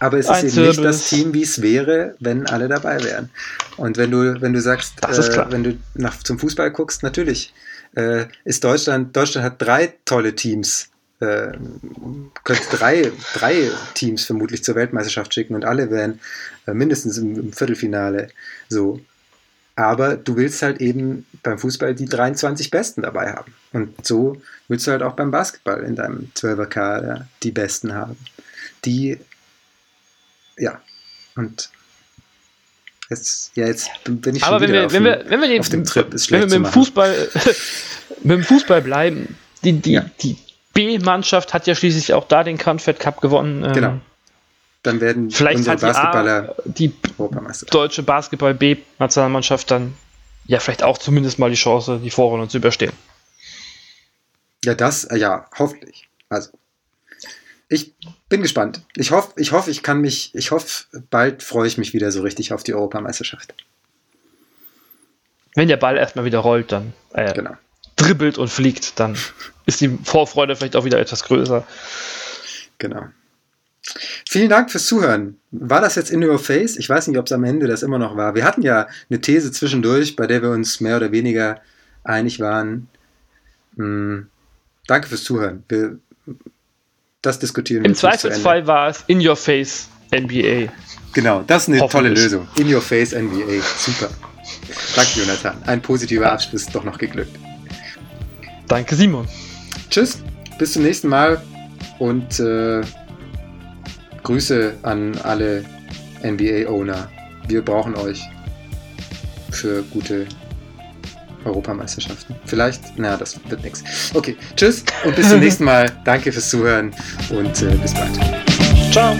Aber es ist eben nicht das Team, wie es wäre, wenn alle dabei wären. Und wenn du, wenn du sagst, äh, wenn du nach, zum Fußball guckst, natürlich äh, ist Deutschland, Deutschland hat drei tolle Teams äh, könnte drei, drei Teams vermutlich zur Weltmeisterschaft schicken und alle wären äh, mindestens im, im, Viertelfinale so. Aber du willst halt eben beim Fußball die 23 Besten dabei haben. Und so willst du halt auch beim Basketball in deinem 12er-Kader die Besten haben. Die, ja, und Jetzt, ja, jetzt bin ich schon Aber wenn wir, wenn, wir, wenn wir auf dem Trip. Ist wenn wir mit dem, Fußball, mit dem Fußball bleiben, die, die, ja. die, B-Mannschaft hat ja schließlich auch da den Confed Cup gewonnen. Ähm, genau. Dann werden vielleicht unsere Basketballer die, die deutsche Basketball B-Nationalmannschaft dann ja vielleicht auch zumindest mal die Chance, die Vorrunde zu überstehen. Ja, das, äh, ja, hoffentlich. Also, ich bin gespannt. Ich hoffe, ich hoffe, ich kann mich, ich hoffe, bald freue ich mich wieder so richtig auf die Europameisterschaft. Wenn der Ball erstmal wieder rollt, dann. Äh, genau dribbelt und fliegt, dann ist die Vorfreude vielleicht auch wieder etwas größer. Genau. Vielen Dank fürs Zuhören. War das jetzt in your face? Ich weiß nicht, ob es am Ende das immer noch war. Wir hatten ja eine These zwischendurch, bei der wir uns mehr oder weniger einig waren. Hm. Danke fürs Zuhören. Wir, das diskutieren wir. Im Zweifelsfall war es in your face NBA. Genau, das ist eine tolle Lösung. In your face NBA. Super. Danke, Jonathan. Ein positiver Abschluss doch noch geglückt. Danke, Simon. Tschüss, bis zum nächsten Mal und äh, Grüße an alle NBA-Owner. Wir brauchen euch für gute Europameisterschaften. Vielleicht, na, das wird nichts. Okay, tschüss und bis zum nächsten Mal. Danke fürs Zuhören und äh, bis bald. Ciao.